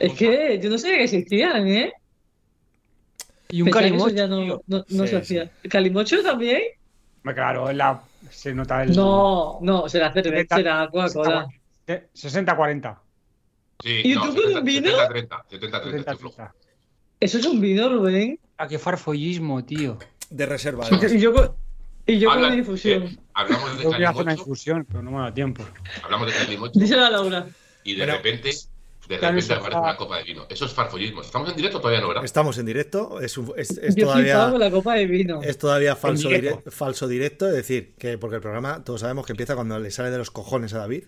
Es que yo no sabía que existían, ¿eh? Y un Pensaba calimocho. ya no, tío. no, no Sí, se hacía. ¿Calimocho también? Claro, la, se nota el. No, no, será cerveza, será Coca-Cola. 60-40. Sí, ¿Y no, tú con un 70, vino? 70-30. 70-30, estoy flojo. 70-30. Eso es un vino, Rubén. Ah, qué farfollismo, tío. De reserva. Y yo, y yo con, una infusión. eh, hablamos de Yo quería hacer una calimocho, infusión, pero no me da tiempo. hablamos de calimocho Díselo a Laura. y de repente, de claro, repente aparece está- una copa de vino. Eso es farfollismo. ¿Estamos en directo o todavía no, verdad? Estamos en directo. Es, un- es- es Yo todavía. con la copa de vino. Es todavía falso, dire- falso directo, es decir, que porque el programa todos sabemos que empieza cuando le sale de los cojones a David.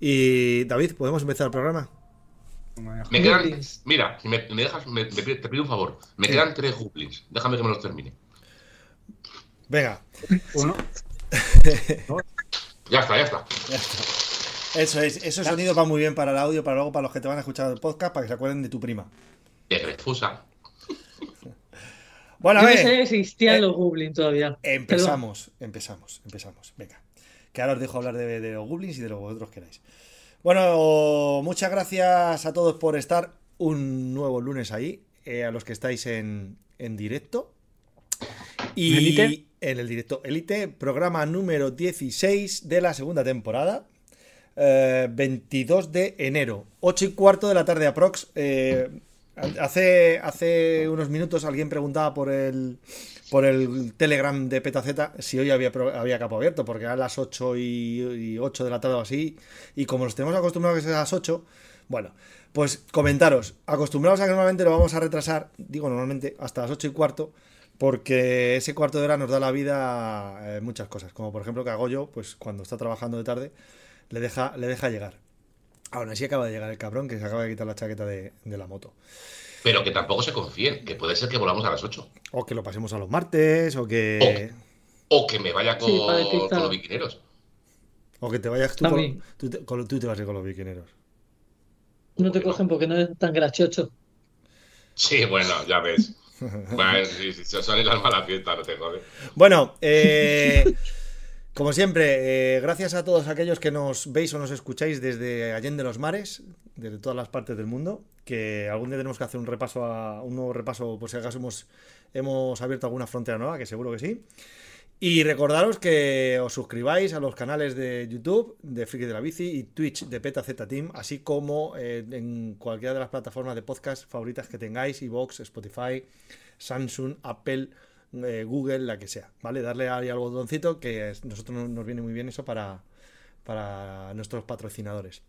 Y David, ¿podemos empezar el programa? Me quedan, mira, si me, me dejas, me- te pido un favor. Me quedan tres goblins. Déjame que me los termine. Venga, Uno. Ya está, ya está. Eso es, eso sonido va muy bien para el audio, para luego para los que te van a escuchar el podcast, para que se acuerden de tu prima. De refusa. Bueno, a Yo no ver, sabía que existían eh, los Goblins todavía. empezamos, empezamos, empezamos. Venga, que ahora os dejo hablar de, de los goblins y de lo que vosotros queráis. Bueno, muchas gracias a todos por estar un nuevo lunes ahí, eh, a los que estáis en, en directo. Y ¿Elite? en el directo Elite, programa número 16 de la segunda temporada. Eh, 22 de enero, 8 y cuarto de la tarde aprox. Eh, hace, hace unos minutos alguien preguntaba por el, por el Telegram de Petaceta si hoy había, había capo abierto, porque eran las 8 y, y 8 de la tarde o así, y como los tenemos acostumbrados a que sea a las 8, bueno, pues comentaros, acostumbrados a que normalmente lo vamos a retrasar, digo normalmente, hasta las 8 y cuarto, porque ese cuarto de hora nos da la vida eh, muchas cosas, como por ejemplo que hago yo, pues cuando está trabajando de tarde, le deja, le deja llegar. Aún así acaba de llegar el cabrón que se acaba de quitar la chaqueta de, de la moto. Pero que tampoco se confíen, que puede ser que volvamos a las 8. O que lo pasemos a los martes, o que... O que me vaya con, Sí, los biquineros. O que te vayas tú También. con, tú, te, con- tú te vas a ir con los biquineros. No te Bueno. cogen porque no es tan grachocho. Sí, bueno, ya ves. Bueno, si, si se sale el alma a la fiesta, no te jode. Bueno, eh, como siempre, eh, gracias a todos aquellos que nos veis o nos escucháis desde Allende los Mares, desde todas las partes del mundo, que algún día tenemos que hacer un repaso a un nuevo repaso, por si acaso hemos, hemos abierto alguna frontera nueva, que seguro que sí. Y recordaros que os suscribáis a los canales de YouTube de Friki de la Bici y Twitch de PetaZ Team, así como eh, en cualquiera de las plataformas de podcast favoritas que tengáis, iVoox, Spotify, Samsung, Apple, eh, Google, la que sea, ¿vale? Darle ahí al botoncito que es- nosotros nos- viene muy bien eso para, nuestros patrocinadores.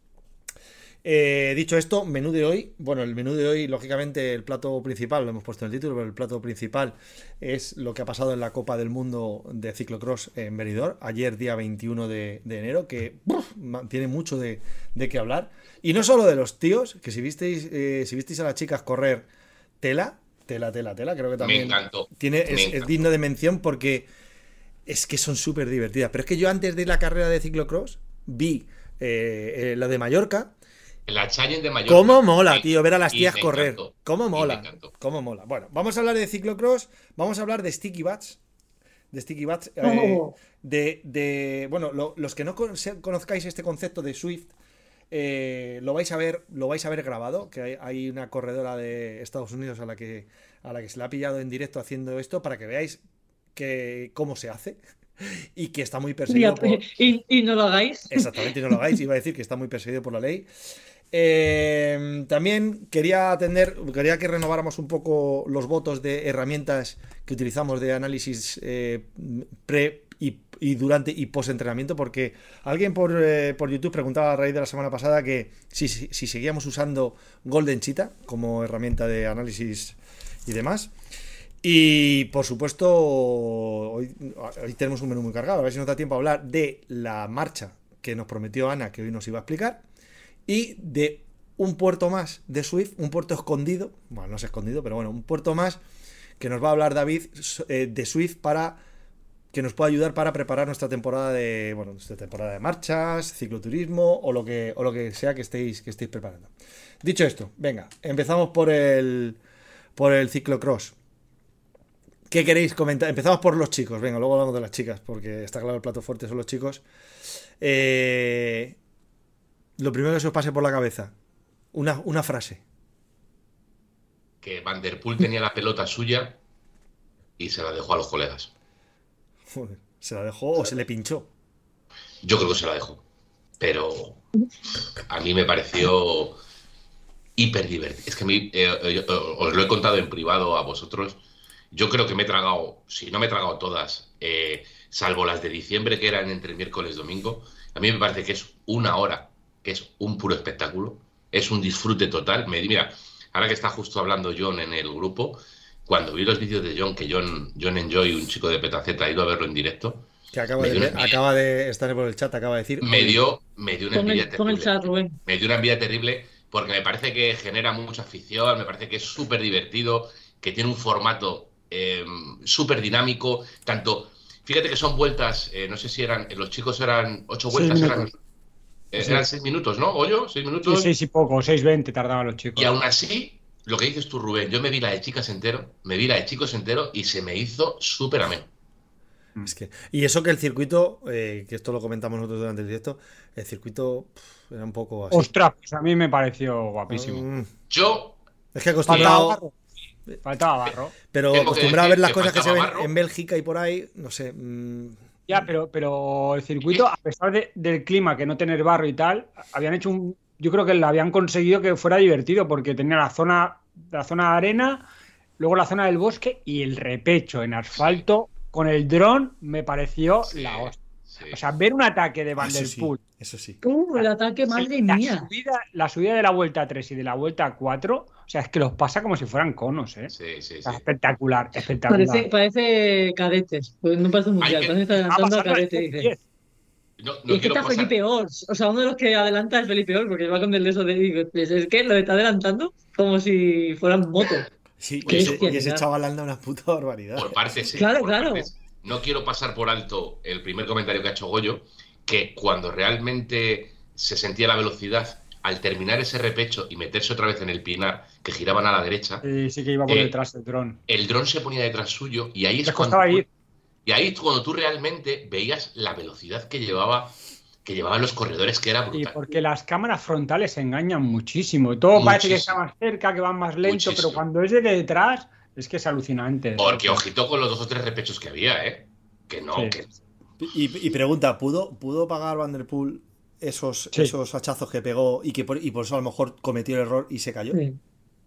Eh, dicho esto, menú de hoy. Bueno, el menú de hoy, lógicamente, el plato principal, lo hemos puesto en el título, pero el plato principal es lo que ha pasado en la Copa del Mundo de Ciclocross en Benidorm, ayer día 21 de, enero, que tiene mucho de, de qué hablar. Y no solo de los tíos, que si visteis, eh, si visteis a las chicas correr tela, tela, tela, tela, creo que Me también encantó. tiene, Me es, digno de mención porque es que son súper divertidas. Pero es que yo antes de la carrera de ciclocross vi eh, eh, la de Mallorca. La Challenge de Mallorca. ¿Cómo mola, tío, ver a las y tías me correr? encantó. ¿Cómo me mola? encantó. ¿Cómo mola? Bueno, vamos a hablar de ciclocross, vamos a hablar de Sticky Bats. De Sticky Bats. eh, Oh. de, de- bueno, lo- los que no conozcáis este concepto de Swift, eh, lo vais a ver, lo vais a ver grabado, que hay, hay una corredora de Estados Unidos a la que a la que se le ha pillado en directo haciendo esto para que veáis que cómo se hace y que está muy Y, perseguido por, y- y no lo hagáis. Exactamente, y no lo hagáis. Iba a decir que está muy perseguido por la ley. Eh, también quería atender, quería que renováramos un poco los votos de herramientas que utilizamos de análisis eh, pre y, durante y post entrenamiento, porque alguien por, eh, por YouTube preguntaba a raíz de la semana pasada que si, si, seguíamos usando Golden Cheetah como herramienta de análisis y demás. Y por supuesto, hoy, hoy tenemos un menú muy cargado. A ver si nos da tiempo a hablar de la marcha que nos prometió Ana, que hoy nos iba a explicar, y de un puerto más de Swift, un puerto escondido, bueno, no es escondido, pero bueno, un puerto más que nos va a hablar David eh, de Swift para que nos pueda ayudar para preparar nuestra temporada de, bueno, nuestra temporada de marchas, cicloturismo o lo que, o lo que sea que estéis, que estéis preparando. Dicho esto, venga, empezamos por el, por el ciclocross. ¿Qué queréis comentar? Empezamos por los chicos, venga, luego hablamos de las chicas, porque está claro el plato fuerte son los chicos. Eh, lo primero que se os pase por la cabeza, una, una frase. que Van Der Poel tenía la pelota suya y se la dejó a los colegas. ¿Se la dejó o se le pinchó? Yo creo que se la dejó. Pero a mí me pareció hiper divertido. Es que a mí, eh, eh, os lo he contado en privado a vosotros. Yo creo que me he tragado, si no me he tragado todas, eh, salvo las de diciembre que eran entre miércoles y domingo, a mí me parece que es una hora, que es un puro espectáculo, es un disfrute total. Me, mira, ahora que está justo hablando John en el grupo, cuando vi los vídeos de John, que John, John Enjoy, un chico de Petaceta, ha ido a verlo en directo, Que acaba de, acaba de estar por el chat, acaba de decir. me dio, me dio una envidia el, terrible. chat, Rubén. me dio una envidia terrible porque me parece que genera mucha afición, me parece que es súper divertido, que tiene un formato eh, súper dinámico, tanto, fíjate que son vueltas, eh, no sé si eran, los chicos eran ocho Seis vueltas, eran, eh, Sí. eran seis minutos, ¿no? ¿Oyo? ¿Seis Sí, minutos? seis y poco, 6.20 tardaban los chicos. Y aún así, lo que dices tú, Rubén, yo me vi la de chicas entero, me vi la de chicos entero y se me hizo súper ameno. Es que, y eso que el circuito, eh, que esto lo comentamos nosotros durante el directo, el circuito era un poco así. Ostras, pues a mí me pareció guapísimo. Mm, Yo, es que Faltaba acostumbrado, barro. Faltaba barro. pero acostumbrado a ver las que cosas que se ven barro. en Bélgica y por ahí, no sé. mm, Ya, pero, pero el circuito, a pesar de- del clima, que no tener barro y tal, habían hecho un. Yo creo que lo habían conseguido que fuera divertido, porque tenía la zona, la zona de arena, luego la zona del bosque y el repecho en asfalto con el dron me pareció Sí, la hostia. sí. O sea, ver un ataque de Van eso der sí, Poel, eso sí. Uh, el ataque, madre la mía. subida, la subida de la vuelta 3 y de la vuelta 4, o sea, es que los pasa como si fueran conos, ¿eh? sí, sí, O sí. espectacular, espectacular. Parece, parece cadetes. Pues no parece un mundial, parece que está adelantando a cadete, dice. 10. No, Y es que quiero está pasar- Felipe Ors. O sea, uno de los que adelanta es Felipe Ors, porque va con el de eso de. digo, Es es que lo está adelantando como si fueran moto. Sí, y ese, y ese chaval anda una puta barbaridad. Por partes, sí. Claro, por claro. partes. No quiero pasar por alto el primer comentario que ha hecho Goyo, que cuando realmente se sentía la velocidad, al terminar ese repecho y meterse otra vez en el pinar, que giraban a la derecha, Sí, sí que iba por Eh, detrás del dron. el dron se ponía detrás suyo y ahí es Les cuando, costaba ir. Y ahí es cuando tú realmente veías la velocidad que llevaba que llevaban los corredores, que era Sí, brutal. porque las cámaras frontales engañan muchísimo. Todo parece que está más cerca, que van más lento, Muchísimo. pero cuando es de detrás, es que es alucinante. Porque ojito con los dos o tres repechos que había, ¿eh? Que no, Sí. que Y, y pregunta, ¿pudo, ¿pudo pagar Van der Poel esos, Sí. esos hachazos que pegó y que por, y por eso a lo mejor cometió el error y se cayó? Sí.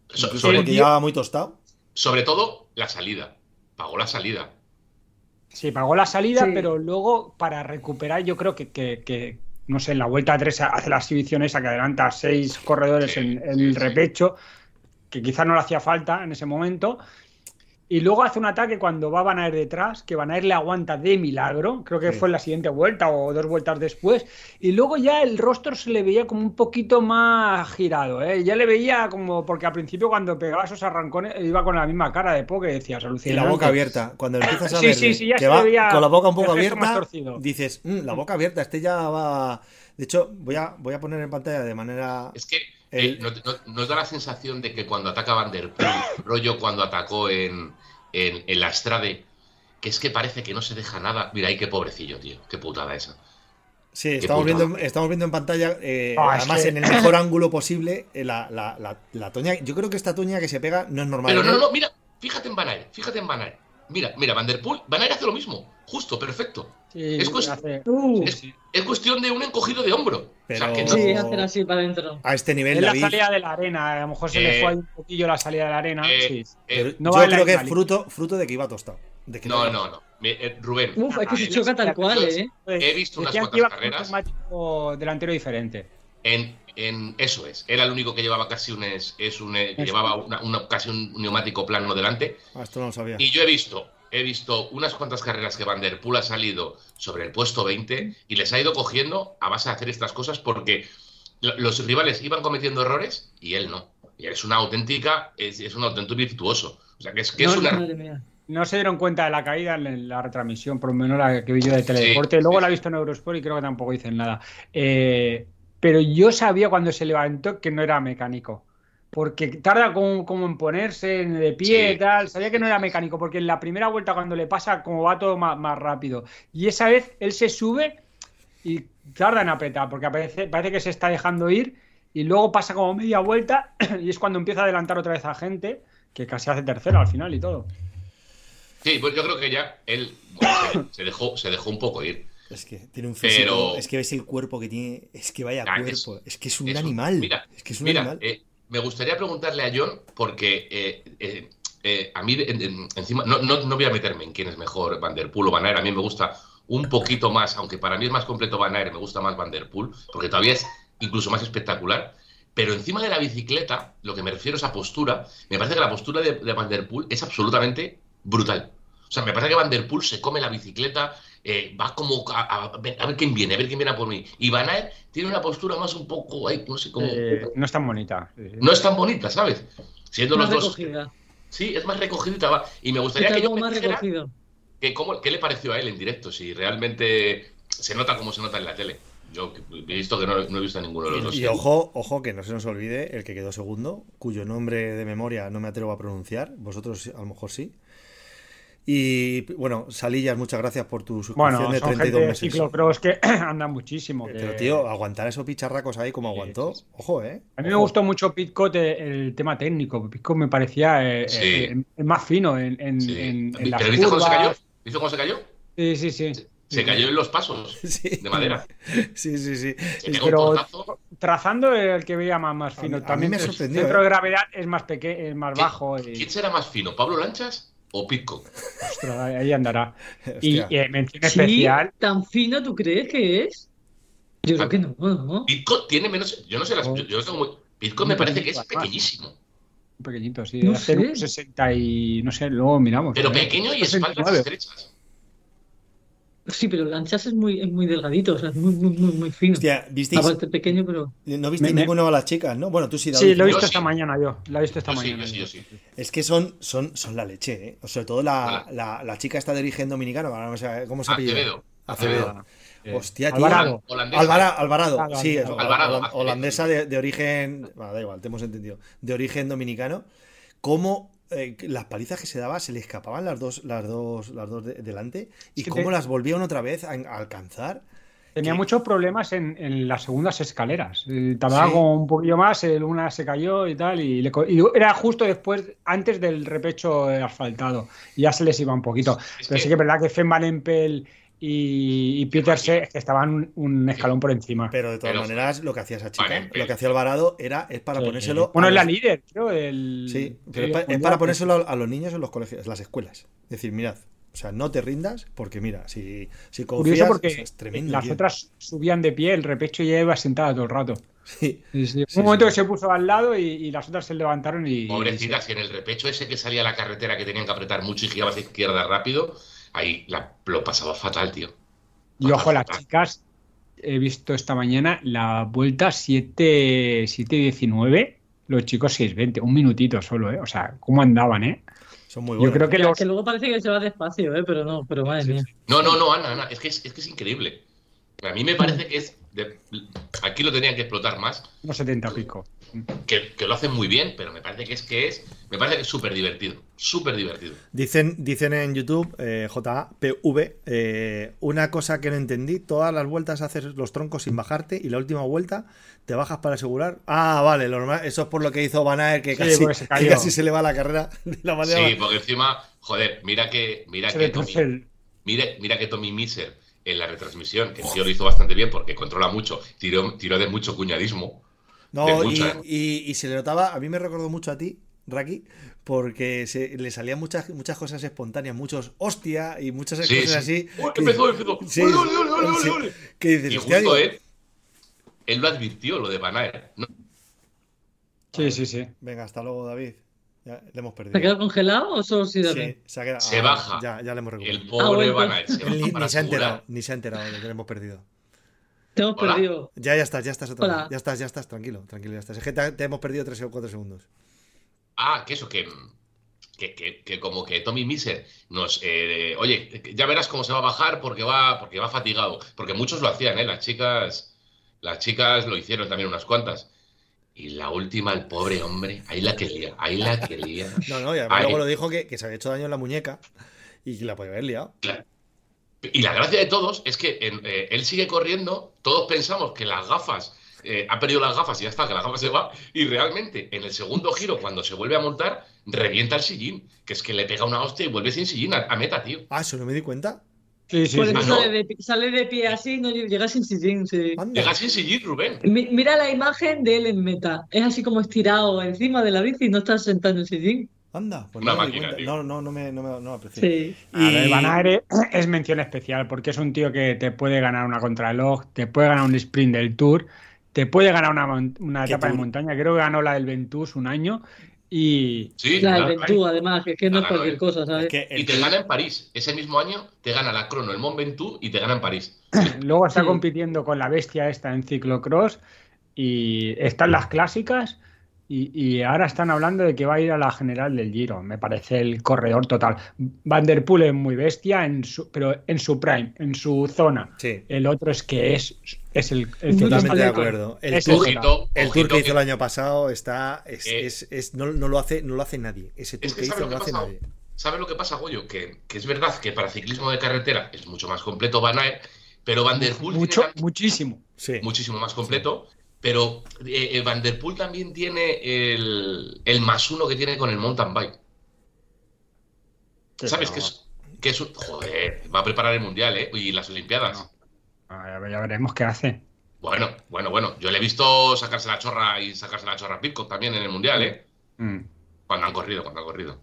so- sobre, porque llevaba muy tostado. sobre todo la salida. Pagó la salida. Sí, pagó la salida, Sí. pero luego para recuperar, yo creo que, que- que, no sé, en la vuelta 3 hace la exhibición esa que adelanta a seis corredores Sí, en, en sí, el sí. repecho, que quizás no le hacía falta en ese momento. Y luego hace un ataque cuando va Van Aert detrás, que Van Aert le aguanta de milagro, creo que Sí. fue en la siguiente vuelta o dos vueltas después, y luego ya el rostro se le veía como un poquito más girado, ¿eh? ya le veía como, porque al principio cuando pegaba esos arrancones iba con la misma cara de poco que decías, Y alucinante. la boca abierta. Cuando empiezas a Sí, ver sí, sí, ya que se va veía con la boca un poco abierta, dices, "Mm, la boca abierta, este ya va... De hecho, voy a, voy a poner en pantalla de manera... Es que El- eh, no- no- nos da la sensación de que cuando ataca Van der Poel, rollo cuando atacó en, en, en la Strade, que es que parece que no se deja nada. Mira, ahí qué pobrecillo, tío. Qué putada esa. Sí, estamos viendo, estamos viendo en pantalla, eh, es además que- en el mejor ángulo posible, eh, la, la, la, la toña. Yo creo que esta toña que se pega no es normal. Pero no, no, mira, fíjate en Van Aert, fíjate en Van Aert. Mira, mira, Van der Poel, Van Aert hace lo mismo. Justo, perfecto. Sí, Es cuest- hace- Uh, Es, es cuestión de un encogido de hombro. O sea, Pero- que no- sí, hacer así para adentro. A este nivel, Es la salida de la arena, a lo mejor se le Eh, fue ahí un poquillo la salida de la arena. eh, sí. eh, no yo creo que es fruto, fruto de que iba tostado. De que no, no, no. Me- eh, Rubén, Uf, es que se Ah, choca tal cual, ¿eh? he visto unas cuantas un carreras. neumático delantero diferente. En, en eso es. Era el único que llevaba casi un es, es un eh, llevaba una- una- casi un neumático plano delante. Ah, esto no lo sabía. Y yo he visto, he visto unas cuantas carreras que Van der Poel ha salido sobre el puesto 20 y les ha ido cogiendo a base de hacer estas cosas porque lo- los rivales iban cometiendo errores y él no. Y es una auténtica, es, es un auténtico virtuoso. O sea que es que es una. No se dieron cuenta de la caída en la retransmisión, por lo menos la que vi yo de Teledeporte. Sí, Luego sí, la he visto en Eurosport y creo que tampoco dicen nada. Eh, pero yo sabía cuando se levantó que no era mecánico. Porque tarda como, como en ponerse de pie Sí. y tal. Sabía que no era mecánico, porque en la primera vuelta cuando le pasa, como va todo más, más rápido. Y esa vez él se sube y tarda en apretar, porque parece, parece que se está dejando ir. Y luego pasa como media vuelta y es cuando empieza a adelantar otra vez a gente que casi hace tercero al final y todo. Sí, pues yo creo que ya él bueno, se, dejó, se dejó un poco ir. Es que tiene un físico. Pero- Es que ves el cuerpo que tiene. Es que vaya Ah, es- cuerpo. Es, que es un es un- animal. mira, es que es un Mira, animal. eh, me gustaría preguntarle a John, porque eh, eh, eh, a mí, en- en- encima, no, no, no voy a meterme en quién es mejor, Van Der Poel o Van Aert. A mí me gusta un poquito más, aunque para mí es más completo Van Aert, me gusta más Van Der Poel, porque todavía es incluso más espectacular. Pero encima de la bicicleta, lo que me refiero es a postura, me parece que la postura de, de Van Der Poel es absolutamente brutal. O sea, me parece que Van Der Poel se come la bicicleta, eh, va como a, a- a ver a ver quién viene, a ver quién viene a por mí. Y Van Aert tiene una postura más un poco, ay, no sé cómo... Eh, no es tan bonita. No es tan bonita, ¿sabes? Siendo Más los dos. recogida. Sí, es más recogidita, va. Y me gustaría que yo más recogido. que cómo, qué le pareció a él en directo, si realmente se nota como se nota en la tele. Yo he visto que no, no he visto a ninguno de los dos. Y ojo, ojo, que no se nos olvide el que quedó segundo, cuyo nombre de memoria no me atrevo a pronunciar. Vosotros a lo mejor sí. Y bueno, Salillas, muchas gracias por tu suscripción Bueno, de son 32 gente meses. ciclocross que andan muchísimo. que- Pero tío, aguantar esos picharracos ahí como aguantó, sí, sí. ojo, eh. A mí me gustó mucho Pitcot eh, el tema técnico. Pitcot me parecía eh, Sí. eh, el más fino en, en, Sí. en- en las ¿Pero viste cómo se cayó? ¿Viste cómo se cayó? Sí, sí, sí. Se cayó en los pasos Sí. de madera. Sí, sí, sí. Se pegó un Pero trazando el que veía más, más A fino. mí- a mí También me el sorprendió, centro ¿eh? de gravedad es más pequeño, es más ¿Quién- bajo. y- ¿Quién será más fino, Pablo Lanchas o Pitcock? ostras, ahí andará. Y, Hostia. y, eh, mención ¿Sí? especial. ¿Tan fino tú crees que es? Yo creo que no, ¿no? Pitcock tiene menos. Yo no sé las. Oh. Yo, yo tengo muy- Pitcock me parece que es pequeñísimo. Pequeñito, sí. No hace sé. un 60 y no sé, luego miramos. Pero ¿eh? pequeño y espaldas 69. estrechas. Sí, pero Lanchas es muy, es muy delgadito, o sea, es muy, muy, muy, muy fino. Hostia, ¿visteis? Aparte pequeño, pero. ¿No visteis Me- me- ninguno a las chicas, no? Bueno, tú sí, David. Sí, lo he Yo visto sí. esta mañana yo. Lo he visto esta Yo sí, mañana. yo sí, yo sí. Es que son, son, son la leche, ¿eh? O sobre todo la, Hola. la, la chica esta de origen dominicano, ahora no sé cómo se apellida. Acevedo. Acevedo. Ah, eh, Hostia, tío. Alvarado. Holandesa. Alvara- Alvarado, Alvarado. sí, es Alvarado, hola- Acevedo. holandesa de, de origen, bueno, da igual, te hemos entendido, de origen dominicano, cómo eh, las palizas que se daba se le escapaban las dos, las dos, las dos de- delante y cómo te- las volvían otra vez a, a alcanzar. Tenía que- muchos problemas en, en las segundas escaleras. Eh, Tardaba Sí. un poquillo más, el una se cayó y tal, y, le y era justo después, antes del repecho asfaltado. Y ya se les iba un poquito. Es Pero que- sí que es verdad que Van Empel y, y Peterse estaban un, un escalón por encima. Pero de todas Pero- maneras, lo que hacía esa chica, Vale, lo que hacía Alvarado era es para Eh, ponérselo. bueno, a es la los- líder, creo. El, Sí, pero sí, es, pa- es mundial, para que- ponérselo a, a los niños en los colegios, en las escuelas. Es decir, mirad, o sea, no te rindas, porque mira, si, si confías, porque es tremendo. las otras subían de pie, el repecho ya iba sentada todo el rato. Sí. Sí, sí. Sí, un momento sí. que se puso al lado y, y las otras se levantaron y. Pobrecitas, y en el repecho ese que salía a la carretera que tenían que apretar mucho y giraba hacia izquierda rápido, ahí la- lo pasaba fatal, tío. Y ojo, las chicas, he visto esta mañana la vuelta 7 7.19, los chicos 6.20, un minutito solo, ¿eh? O sea, ¿cómo andaban, eh? Son muy Yo buenos. creo que los. que luego parece que se va despacio, ¿eh? Pero no, pero madre mía. No, no, no, Ana, Ana, es que es, es que es increíble. A mí me parece que es. de- aquí lo tenían que explotar más, unos 70 pico. Que, que lo hacen muy bien, pero me parece que es que es. Me parece que es súper divertido. Súper divertido. Dicen, dicen en YouTube, eh, JAPV, eh, una cosa que no entendí, todas las vueltas haces los troncos sin bajarte y la última vuelta te bajas para asegurar. Ah, vale, lo normal, eso es por lo que hizo Van Aert, que, Sí, casi, se que casi se le va la carrera de la manera Sí, porque encima, joder, mira que. Mira Se que Tommy, mira, mira que Tommy Miser en la retransmisión, que el tío lo hizo bastante bien porque controla mucho, tiró, tiró de mucho cuñadismo. No, y, y- y se le notaba, a mí me recordó mucho a ti, Raki, porque se, le salían muchas, muchas cosas espontáneas, muchos hostia y muchas Sí, cosas sí. así. ¡Uy, que- empezó, empezó! Sí, ¡Ole, ole, ole, ole, sí, ole! que dices, Y justo digo, él, él lo advirtió, lo de Van Aert. ¿no? Sí, sí, sí. Venga, hasta luego, David. Ya, le hemos perdido. ¿Se ha quedado congelado o solo si Sí, se, ha quedado- Se ah, baja. Ya, ya le hemos recuperado. El Ah, pobre bueno. Van Aert se ni, para ni se ha enterado, ni se ha enterado de que le hemos perdido. Te hemos Hola. perdido. Ya, ya estás, ya estás otra Hola. vez. Ya estás, ya estás, tranquilo, tranquilo, ya estás. Es que te, te hemos perdido 3 o 4 segundos. Ah, que eso, que, que, que- que como que Tommy Miser nos... eh, oye, ya verás cómo se va a bajar porque va, porque va fatigado. Porque muchos lo hacían, ¿eh? Las chicas, las chicas lo hicieron también unas cuantas. Y la última, el pobre hombre, ahí la que lía, ahí la que lía. No, no, y además luego lo dijo que, que se había hecho daño en la muñeca y que la podía haber liado. Claro. Y la gracia de todos es que en- eh, él sigue corriendo, todos pensamos que las gafas eh, ha perdido las gafas y ya está, que la gafa se va. Y realmente, en el segundo giro, cuando se vuelve a montar, revienta el sillín. Que es que le pega una hostia y vuelve sin sillín a, a meta, tío. Ah, eso no me di cuenta. Sí, sí, Pues sí. Ah, sale, no. de, sale de pie así, no llega sin sillín, sí. Llega sin sillín, Rubén. Mi- Mira la imagen de él en meta. Es así como estirado encima de la bici y no está sentado en el sillín. Anda, pues Una no máquina, tío. No, no, no me, no me, no me aprecié. Sí. A ver, Y- Van Aert es mención especial porque es un tío que te puede ganar una contrarreloj, te puede ganar un sprint del Tour, te puede ganar una, mon- una ¿Qué etapa de montaña. Creo que ganó la del Ventus un año y Sí, La del. Ventú, además, que es que no es cualquier cosa, ¿sabes? Es que el Y te gana en París. Ese mismo año te gana la crono, el Mont Ventoux y te gana en París. luego está Sí. compitiendo con la bestia esta en ciclocross y están las clásicas y, y ahora están hablando de que va a ir a la general del Giro. Me parece el corredor total. Van der Poel es muy bestia, en su, pero en su prime, en su zona. Sí, El otro es que es, es el, el totalmente de acuerdo. El Es tour, el- Ojito, el ojito tour que hizo el año pasado está. Es, Eh. es- es- no, no lo hace, no lo hace nadie. Ese tour Es que que hizo ¿sabes no lo hace ha nadie. ¿Sabes lo que pasa, Goyo? Que, que es verdad que para ciclismo de carretera es mucho más completo Van Aert, pero Van der Poel Mucho, tiene muchísimo. Sí. muchísimo más completo. Pero eh, eh, Van der Poel también tiene el, el más uno que tiene con el mountain bike. ¿Sabes? no. Que es, que es un. Joder, va a preparar el mundial, ¿eh? Y las Olimpiadas. Ya veremos qué hace. Bueno, bueno, bueno. Yo le he visto sacarse la chorra y sacarse la chorra a Pitcock también en el mundial, ¿eh? Mm. Cuando han corrido, cuando han corrido.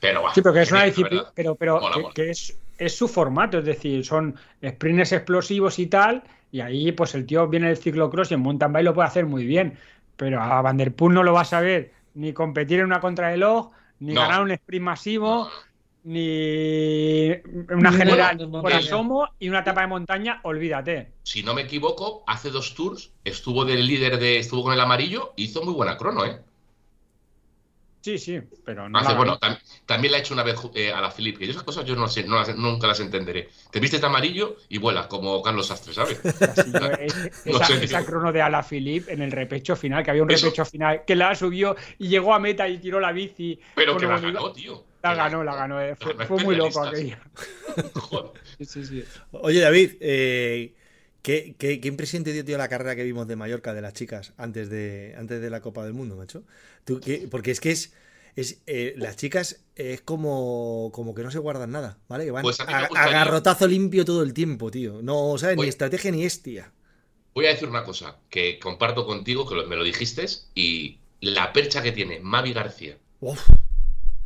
Pero va. Sí, pero que es una disciplina, pero, pero Mola, que, mola. que es, es su formato, es decir, son sprints explosivos y tal, y ahí pues el tío viene del ciclocross y en mountain bike lo puede hacer muy bien, pero a Van der Poel no lo va a saber ni competir en una contrarreloj, ni No. ganar un sprint masivo, No, ni una Ni general bueno, por asomo y una etapa de montaña, olvídate. si no me equivoco, hace dos tours estuvo del líder de. Estuvo con el amarillo y hizo muy buena crono, ¿eh? Sí, sí, pero no Hace, la bueno, tam- también la ha hecho una vez eh, a la Philip, que yo esas cosas yo no sé, no las- nunca las entenderé. Te vistes de amarillo y vuelas, como Carlos Sastre, ¿sabes? Así, yo, es- No esa, sé, esa tío. crono de Alaphilippe en el repecho final, que había un Eso. repecho final, que la subió y llegó a meta y tiró la bici. Pero que la ganó, tío. La ganó, la ganó. eh, Fue, muy loco aquello. Joder. Sí, sí, sí. Oye, David, eh, ¿qué, qué, qué impresión te dio, tío, la carrera que vimos de Mallorca de las chicas antes de, antes de la Copa del Mundo, macho? ¿Tú, qué- porque es que es. es eh, las chicas es como, como que no se guardan nada, ¿vale? Que van Pues a a, garrotazo limpio todo el tiempo, tío. No sabes ni Oye. estrategia ni estia. Voy a decir una cosa que comparto contigo, que me lo dijiste, y la percha que tiene Mavi García Uf,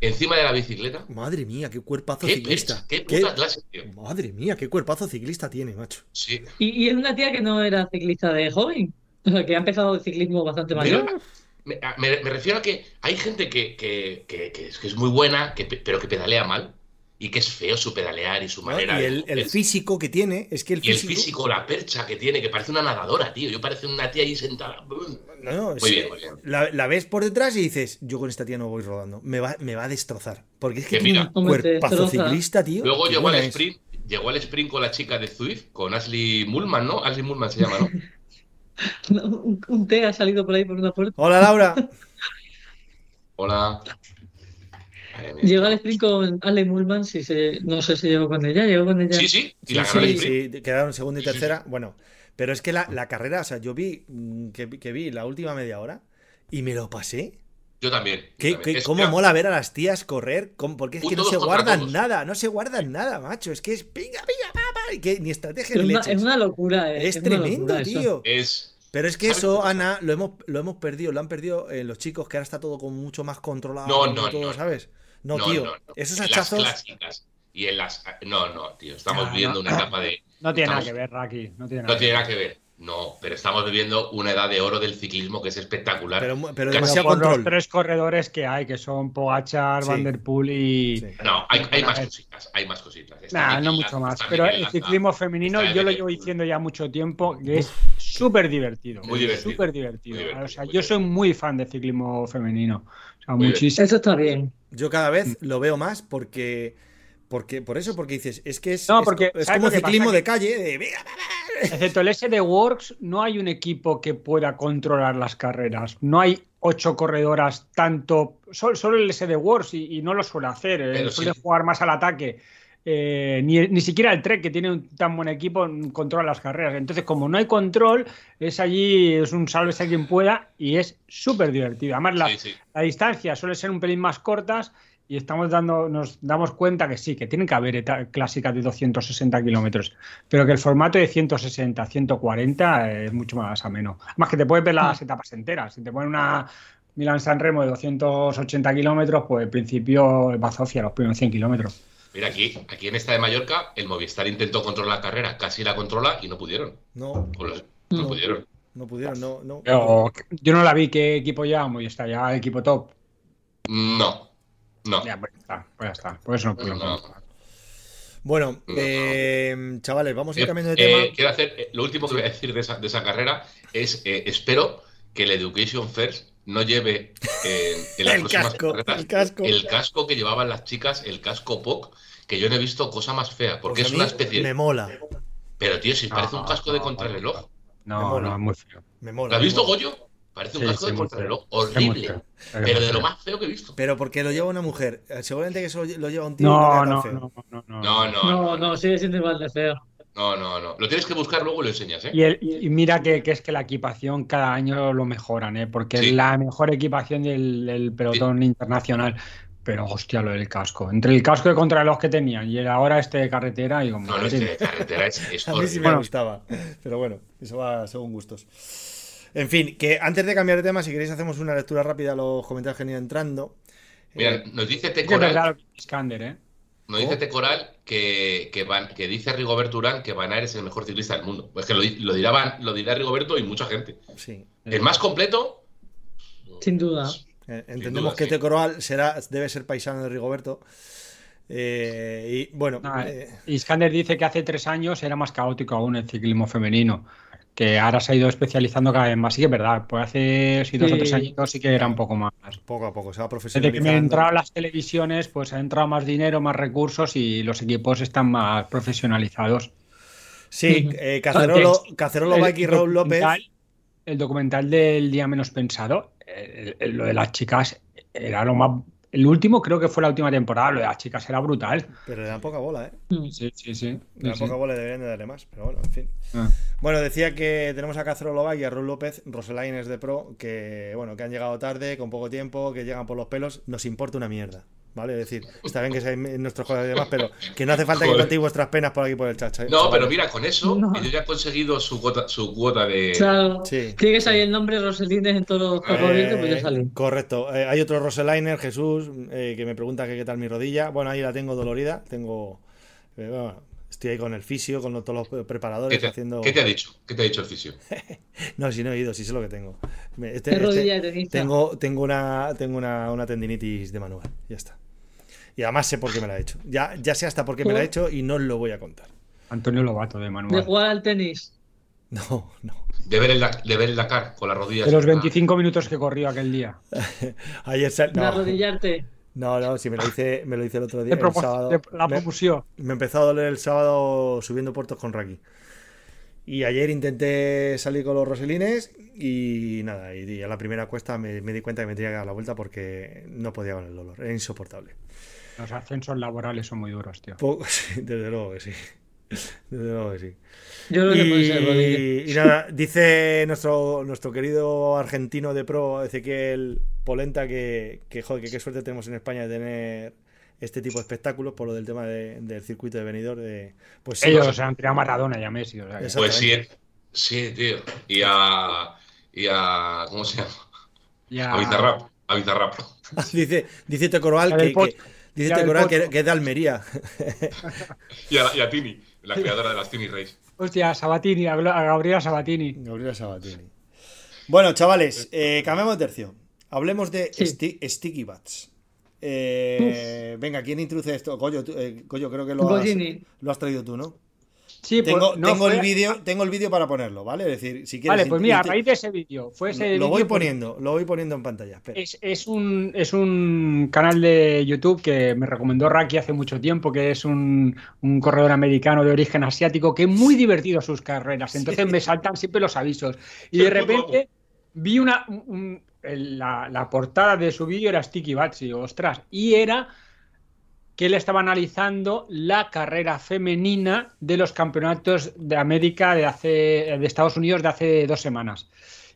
encima de la bicicleta. madre mía, qué cuerpazo ¿Qué ciclista. ¿Qué clase, tío? Madre mía, qué cuerpazo ciclista tiene, macho. Sí. Y, y es una tía que no era ciclista de joven. O sea, que ha empezado el ciclismo bastante mayor. Pero, me, a- me- me refiero a que hay gente que, que- que- que es, que es muy buena, pero que pedalea mal. Y que es feo su pedalear y su ¿no? manera. Y de- el, físico que tiene, es que el y el físico. la percha que tiene, que parece una nadadora, tío. Yo parece una tía ahí sentada. No, no, es- Muy bien, muy bien. La, la ves por detrás y dices, yo con esta tía no voy rodando. Me va, me va a destrozar. Porque es que Que tiene mira, un cuerpazo ciclista, tío. Luego llegó al es. sprint, llegó al sprint con la chica de Zwift, con Ashley Mullman, ¿no? Ashley Mullman se llama, ¿no? Un, un té ha salido por ahí por una puerta. Hola, Laura. Hola. Llegó al sprint con Ale Mullman, si se, no sé si llegó con ella, llegó con ella. Sí, sí, y Sí, la sí, sprint. sí, quedaron segunda y Sí, sí, tercera. Bueno, pero es que la, la carrera, o sea, yo vi mm, que, que vi la última media hora y me lo pasé. Yo también. yo ¿Qué, también. qué- Es- ¿Cómo mola ver a las tías correr? ¿Cómo? Porque es que no se guardan todos. nada, no se guardan nada, macho. Es que es pinga, pinga, pa, pa, y que ni estrategia Es ni una, leches. es una locura, eh, Es una tremendo, locura tío. Es. Pero es que ¿Sabes eso? Ana, lo hemos, lo hemos perdido, lo han perdido eh, los chicos, que ahora está todo como mucho más controlado. No, no, todo, no. ¿sabes? No, tío. Esos En las hachazos. clásicas y en las. No, no, tío. Estamos Ah, viviendo no. una etapa de. No tiene nada que ver, Raki. No tiene nada No tiene nada que ver. No, pero estamos viviendo una edad de oro del ciclismo que es espectacular. Pero, pero Pero demasiado por los tres corredores que hay, que son Pogachar, Sí. Van Der Poel y... Sí. No, hay, hay más ver. cositas. Hay más cositas. Está Nah, no mucho más. Pero el ciclismo femenino yo lo llevo diciendo ya mucho tiempo que es súper divertido. Muy divertido. Súper divertido. Muy divertido, O sea, yo soy muy fan del ciclismo femenino. O sea, Muy bien. muchísimo. Eso está bien. Yo cada vez lo veo más porque. Porque, por eso, porque dices, es que es, No, es porque, es ¿sabes como ciclismo de calle, de. Excepto el SD Works, no hay un equipo que pueda controlar las carreras. No hay ocho corredoras tanto. Solo, solo el SD Works y, y no lo suele hacer. eh, Pero suele sí. jugar más al ataque. Eh, ni, ni, siquiera el Trek, que tiene un tan buen equipo, controla las carreras. Entonces, como no hay control, es allí, es un salve a quien pueda y es súper divertido. Además, la, sí, sí. la, distancia suele ser un pelín más cortas y estamos dando, nos damos cuenta que sí, que tienen que haber clásicas de 260 kilómetros, pero que el formato de 160, 140 es mucho más ameno. Además, que te puedes ver las etapas enteras. Si te ponen una Milan San Remo de 280 kilómetros, pues en principio va Sofía los primeros 100 kilómetros. Mira, aquí, aquí en esta de Mallorca, el Movistar intentó controlar la carrera, casi la controla y no pudieron. No. Pues, no, no, pudieron. No pudieron, no. no. Pero, yo no la vi. ¿Qué equipo lleva Movistar? ¿Ya el equipo top? No. No. Ya, pues ya está. Pues ya está. Por eso no pudieron. No. Bueno, eh, chavales, vamos a ir cambiando de tema. Eh, quiero hacer, eh, lo último que voy a decir de esa, de esa carrera es, eh, espero que el Education First no lleve eh, en las el, casco, carreras el casco, el casco que llevaban las chicas, el casco POC, que yo no he visto cosa más fea, porque Pues a es mí una especie. Me mola. Pero tío, si parece un No, casco de no, contrarreloj. Me No, mola. no, es muy feo. Me mola. ¿Lo has visto, mola. Goyo? Parece un Sí, casco de contrarreloj. Horrible. Pero de lo más feo que he visto. Pero porque lo lleva una mujer. Eh, Seguramente que eso lo lleva un tío. No, no, feo. no, no, no. No, no, No, no, sigue no, no, no. Lo tienes que buscar luego y lo enseñas, ¿eh? Y, el- y mira que, que es que la equipación cada año lo mejoran, ¿eh? porque Sí. es la mejor equipación del, del pelotón internacional. Pero hostia, lo del casco. Entre el casco de contrarreloj que tenían y el ahora este de carretera, digo, No, no, este de carretera es, es A mí sí me horrible. gustaba. Pero bueno, eso va según gustos. En fin, que antes de cambiar de tema, si queréis, hacemos una lectura rápida a los comentarios que han ido entrando. Mira, Eh, nos dice Es que es Tecoral, verdad Iskander, ¿eh? Nos dice Tecoral que, que, Van- que dice Rigoberto Urán que Van Aert es el mejor ciclista del mundo. Pues que lo, di- lo dirá, Van- lo dirá Rigoberto y mucha gente. sí. El más completo. Sin duda. Eh, Entendemos duda, que sí. Tecoroal será, debe ser paisano de Rigoberto. Eh, y bueno, No, eh, Iskander dice que hace tres años era más caótico aún el ciclismo femenino, que ahora se ha ido especializando cada vez más. Sí que es verdad, pues hace sí, dos o Sí. tres añitos sí que era un poco más. poco a poco se va Desde que me profesionalizando. entraron las televisiones, pues ha entrado más dinero, más recursos y los equipos están más profesionalizados. Sí, eh, Cacerolo, Cacerolo y Raúl López. El documental del día menos pensado, el- el- lo de las chicas era lo más. El último, creo que fue la última temporada, lo de las chicas era brutal. Pero le dan poca bola, ¿eh? Sí, sí, sí. Le dan Sí, sí. poca bola y deberían de darle más. Pero bueno, en fin. Ah. Bueno, decía que tenemos a Cacerolo Bike y a Raúl López, Roselaines de Pro, que bueno, que han llegado tarde, con poco tiempo, que llegan por los pelos. Nos importa una mierda. ¿Vale? Es decir, está bien que seáis nuestros colegas y demás, pero que no hace falta que contéis vuestras penas por aquí por el chat. ¿eh? No, pero mira, con eso No. ellos ya han conseguido su cuota, su cuota de. Claro. Sí. Tiene que salir el nombre Roselines en todos los Eh, pues ya sale. correcto. Eh, hay otro Roselainer, Jesús, eh, que me pregunta que qué tal mi rodilla. Bueno, ahí la tengo dolorida. Tengo. eh, bueno, estoy ahí con el fisio, con todos los ¿Qué preparadores te, haciendo. qué te ha dicho? ¿Qué te ha dicho el fisio? No, si no he ido, si sé lo que tengo. Este- ¿Qué este- rodilla de tenista? tengo tengo una tengo una, una tendinitis de manual. Ya está. Y además sé por qué me la he hecho. Ya, ya sé hasta por qué me la he hecho y no os lo voy a contar. Antonio Lobato de De Manuel. jugar al tenis. No, no. De ver el, de ver el Dakar con las rodillas. De los 25 minutos que corrió aquel día. Ayer sal- De no. arrodillarte. No, no, si me lo hice, me lo hice el otro día. De el sábado. de la Me- promoción. Me empezó a doler el sábado subiendo puertos con Raki. Y ayer intenté salir con los roselines y nada, y a la primera cuesta me, me di cuenta que me tenía que dar la vuelta porque no podía con el dolor, era insoportable. Los ascensos laborales son muy duros, tío. Po- sí, desde luego que sí. Desde luego que sí. Yo no. Y, y nada, dice nuestro, nuestro querido argentino de pro, Ezequiel Polenta, que, que, joder, que qué suerte tenemos en España de tener este tipo de espectáculos por lo del tema de- del circuito de venidor. De, pues sí, Ellos han tirado a Maradona y a Messi. o sea que- Exacto. Pues sí, sí, tío. Y a. Y a. ¿Cómo se llama? ya- A Bizarrap. A Bizarrap. dice, dice Tecoroal que, pot- que- dice del Tecoroal que, que es de Almería. Y a, y a Tini, la creadora de las Tini Race. Hostia, Sabatini, a Gabriela Sabatini. Gabriela Sabatini. Bueno, chavales, eh, cambiamos de tercio. Hablemos de Sí. sti- Sticky Bats. Eh, venga, ¿quién introduce esto? Goyo, tú- eh, Goyo, creo que lo has, Gollini. lo has traído tú, ¿no? Sí, pues, Tengo, no, tengo fue- el vídeo, tengo el vídeo para ponerlo, ¿vale? Es decir, si quieres. Vale, pues mira, a raíz de ese vídeo, fue ese lo voy poniendo, lo voy poniendo en pantalla. espera. Es, es un, es un canal de YouTube que me recomendó Raki hace mucho tiempo, que es un, un corredor americano de origen asiático, que es muy divertido sus carreras. Entonces me saltan siempre los avisos. Y de repente vi una un- la, la portada de su vídeo era Sticky Bats y ostras, y era que él estaba analizando la carrera femenina de los campeonatos de América de hace de Estados Unidos de hace dos semanas.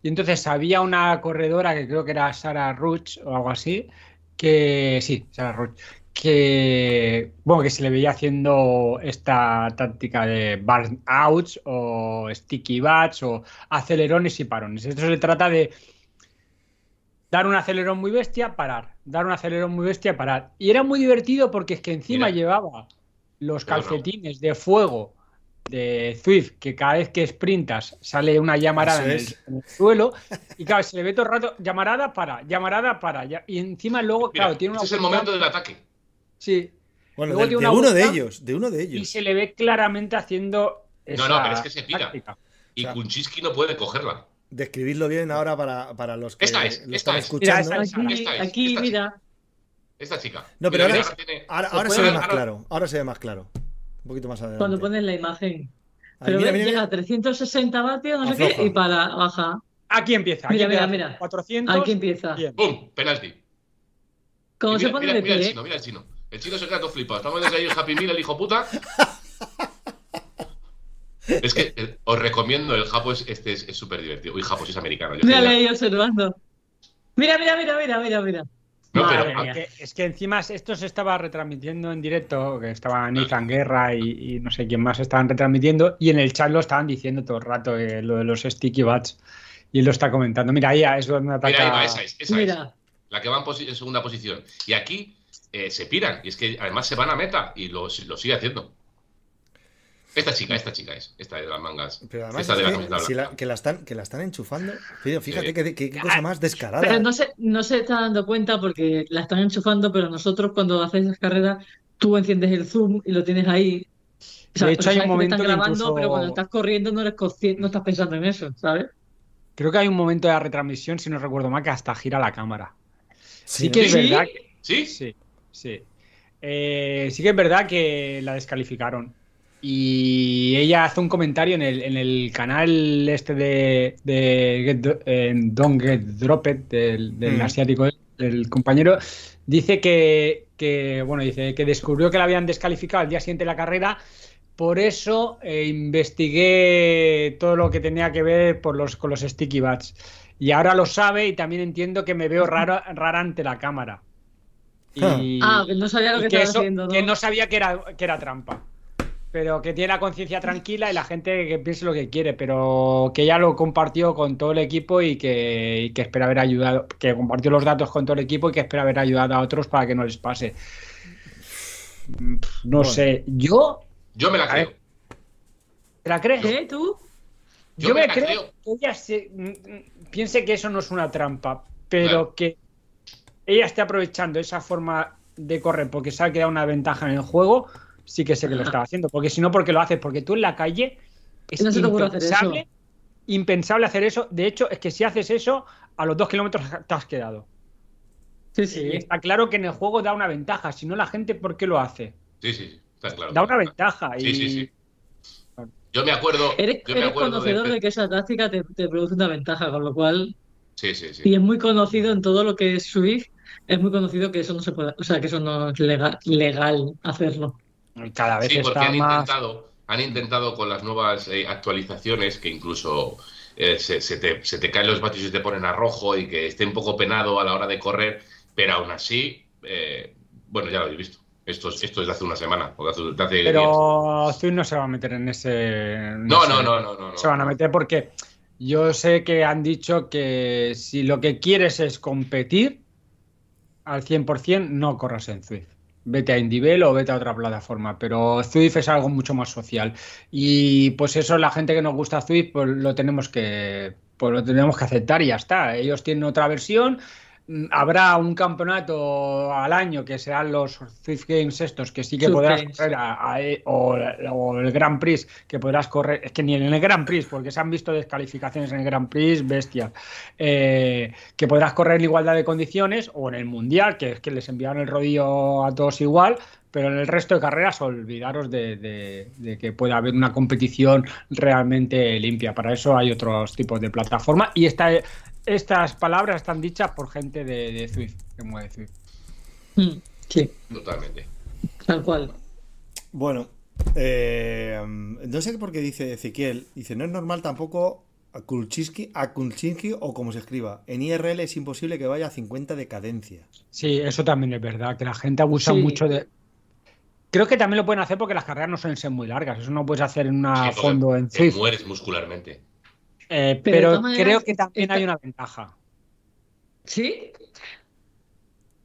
Y entonces había una corredora que creo que era Sara Ruch o algo así, que sí, Sara Ruch, que bueno, que se le veía haciendo esta táctica de burn outs o sticky bats o acelerones y parones. Esto se trata de dar un acelerón muy bestia, parar, dar un acelerón muy bestia, parar. Y era muy divertido porque es que encima Mira. llevaba los no. calcetines de fuego de Zwift, que cada vez que sprintas sale una llamarada en el, en suelo, y claro, se le ve todo el rato, llamarada para, llamarada para, ya- y encima luego, Mira, claro, tiene una es el momento del ataque. Sí, Bueno, Luego de, tiene de una uno de ellos, de uno de y ellos. se le ve claramente haciendo No, esa no, pero es que se pira. táctica. Y O sea- Kunchiski no puede cogerla. Describirlo bien ahora para, para los que Esta es, lo esta están es. escuchando. Mira, Aquí, Esta es, aquí esta mira. Esta chica. No, pero Mira, ahora- mira, tiene- Ahora, Se ahora se puede- ve más ahora- claro. Ahora se ve más claro. Un poquito más adelante. Cuando pones la imagen. Ahí, Pero mira, llega a 360 vatios, no sé qué, y para baja. Aquí empieza. Aquí Mira, mira, mira. 400. Aquí empieza. ¡Pum! Penalti. Como se mira, pone mira, de mira el pie. chino, mira el chino. El chino se queda todo flipado. Estamos desde ahí en Happy Meal, el hijo puta. Es que eh, os recomiendo el Japo, es- este es súper divertido. Uy, Japo, si es americano. yo Mírale ahí observando. Mira, mira, mira, mira, mira, mira. No, Madre pero- mía. Que- es que encima esto se estaba retransmitiendo en directo, que estaba Nathan Guerra y, y no sé quién más estaban retransmitiendo, y en el chat lo estaban diciendo todo el rato, eh, lo de los sticky bats, y él lo está comentando. Mira, ahí es donde ataca. Mira, ahí va, esa es, esa es. La que va en, posi- en segunda posición. Y aquí eh, se piran. Y es que además se van a meta y lo, lo sigue haciendo. Esta chica, esta chica es. Esta de las mangas. Pero además esta es de la que, camiseta si la, que la están, que la están enchufando. Fíjate, fíjate Sí. qué, cosa más descarada. Pero no se, no se está dando cuenta porque la están enchufando, pero nosotros cuando haces esas carreras, tú enciendes el zoom y lo tienes ahí. O sea, De hecho, hay un que te están momento que grabando, incluso- pero cuando estás corriendo no eres consciente, no estás pensando en eso, ¿sabes? Creo que hay un momento de la retransmisión, si no recuerdo mal, que hasta gira la cámara. Sí, ¿no? que es ¿Sí? verdad. que- ¿Sí? Sí, sí. Eh, sí que es verdad que la descalificaron. Y ella hace un comentario en el, en el canal este de, de Get eh, Don't Get Dropped, del, del Mm. asiático, del compañero, dice que, que, bueno, dice que descubrió que la habían descalificado al día siguiente de la carrera. Por eso eh, investigué todo lo que tenía que ver por los, con los sticky bats. Y ahora lo sabe y también entiendo que me veo raro, rara ante la cámara. Y, Ah, que no sabía lo que que, estaba eso- haciendo, ¿no? que no sabía que era, que era trampa. Pero que tiene la conciencia tranquila y la gente que piense lo que quiere, pero que ya lo compartió con todo el equipo y que, y que espera haber ayudado, que compartió los datos con todo el equipo y que espera haber ayudado a otros para que no les pase. No Bueno. sé, yo, Yo me la creo. ¿te la crees? ¿Qué? ¿Tú? Yo, Yo me me la creo, creo. que ella se- mm, mm, piense que eso no es una trampa, pero que ella esté aprovechando esa forma de correr porque sabe que da una ventaja en el juego, sí que sé que lo estaba haciendo. Porque si no, porque lo haces, porque tú en la calle es No hacer impensable, hacer eso. De hecho, es que si haces eso, a los dos kilómetros te has quedado. Sí, Y sí. está claro que en el juego da una ventaja. Si no, la gente, ¿por qué lo hace? Sí, sí, está claro. Da una ventaja. Sí, y... sí, sí. Yo me acuerdo. Eres, yo me eres acuerdo conocedor de... que esa táctica te, te produce una ventaja, con lo cual, Sí, sí, sí. y es muy conocido en todo lo que es Swift, es muy conocido que eso no se puede, o sea, que eso no es legal, legal hacerlo. Cada vez Sí, porque está han más. intentado, han intentado con las nuevas eh, actualizaciones que incluso eh, se, se te, se te caen los vatios y te ponen a rojo y que esté un poco penado a la hora de correr, pero aún así, eh, bueno, ya lo habéis visto. Esto es, esto es de hace una semana, o de hace, de hace días. Pero Zui no se va a meter en ese. No, ese- no, no, no, no. no. se van a meter porque yo sé que han dicho que si lo que quieres es competir al 100%, no corras en Zwift. Vete a Indivel o vete a otra plataforma, pero Zwift es algo mucho más social. Y pues eso, la gente que nos gusta Zwift, pues lo tenemos que, pues lo tenemos que aceptar y ya está. Ellos tienen otra versión. Mm, Habrá un campeonato al año que serán los Zwift Games estos, que sí que podrás Games. correr a- a- o, o el Grand Prix, que podrás correr, es que ni en el Grand Prix, porque se han visto descalificaciones en el Grand Prix, bestia, eh, que podrás correr en igualdad de condiciones, o en el Mundial, que es que les enviaron el rodillo a todos igual, pero en el resto de carreras olvidaros de, de- de que pueda haber una competición realmente limpia. Para eso hay otros tipos de plataforma y esta, estas palabras están dichas por gente de, de Zwift, que mueve Zwift. Mm, Sí. Totalmente. Tal cual. Bueno, eh, no sé por qué dice Ezequiel. Dice, no es normal tampoco a Kulczynski, a Kulczynski o como se escriba. En IRL es imposible que vaya a 50 de cadencia. Sí, eso también es verdad, que la gente abusa Sí. mucho de... Creo que también lo pueden hacer porque las carreras no suelen ser muy largas. Eso no puedes hacer en una Sí, fondo en te Zwift. mueres muscularmente. Eh, Pero de pero todas maneras, creo que también esta- hay una ventaja. ¿Sí?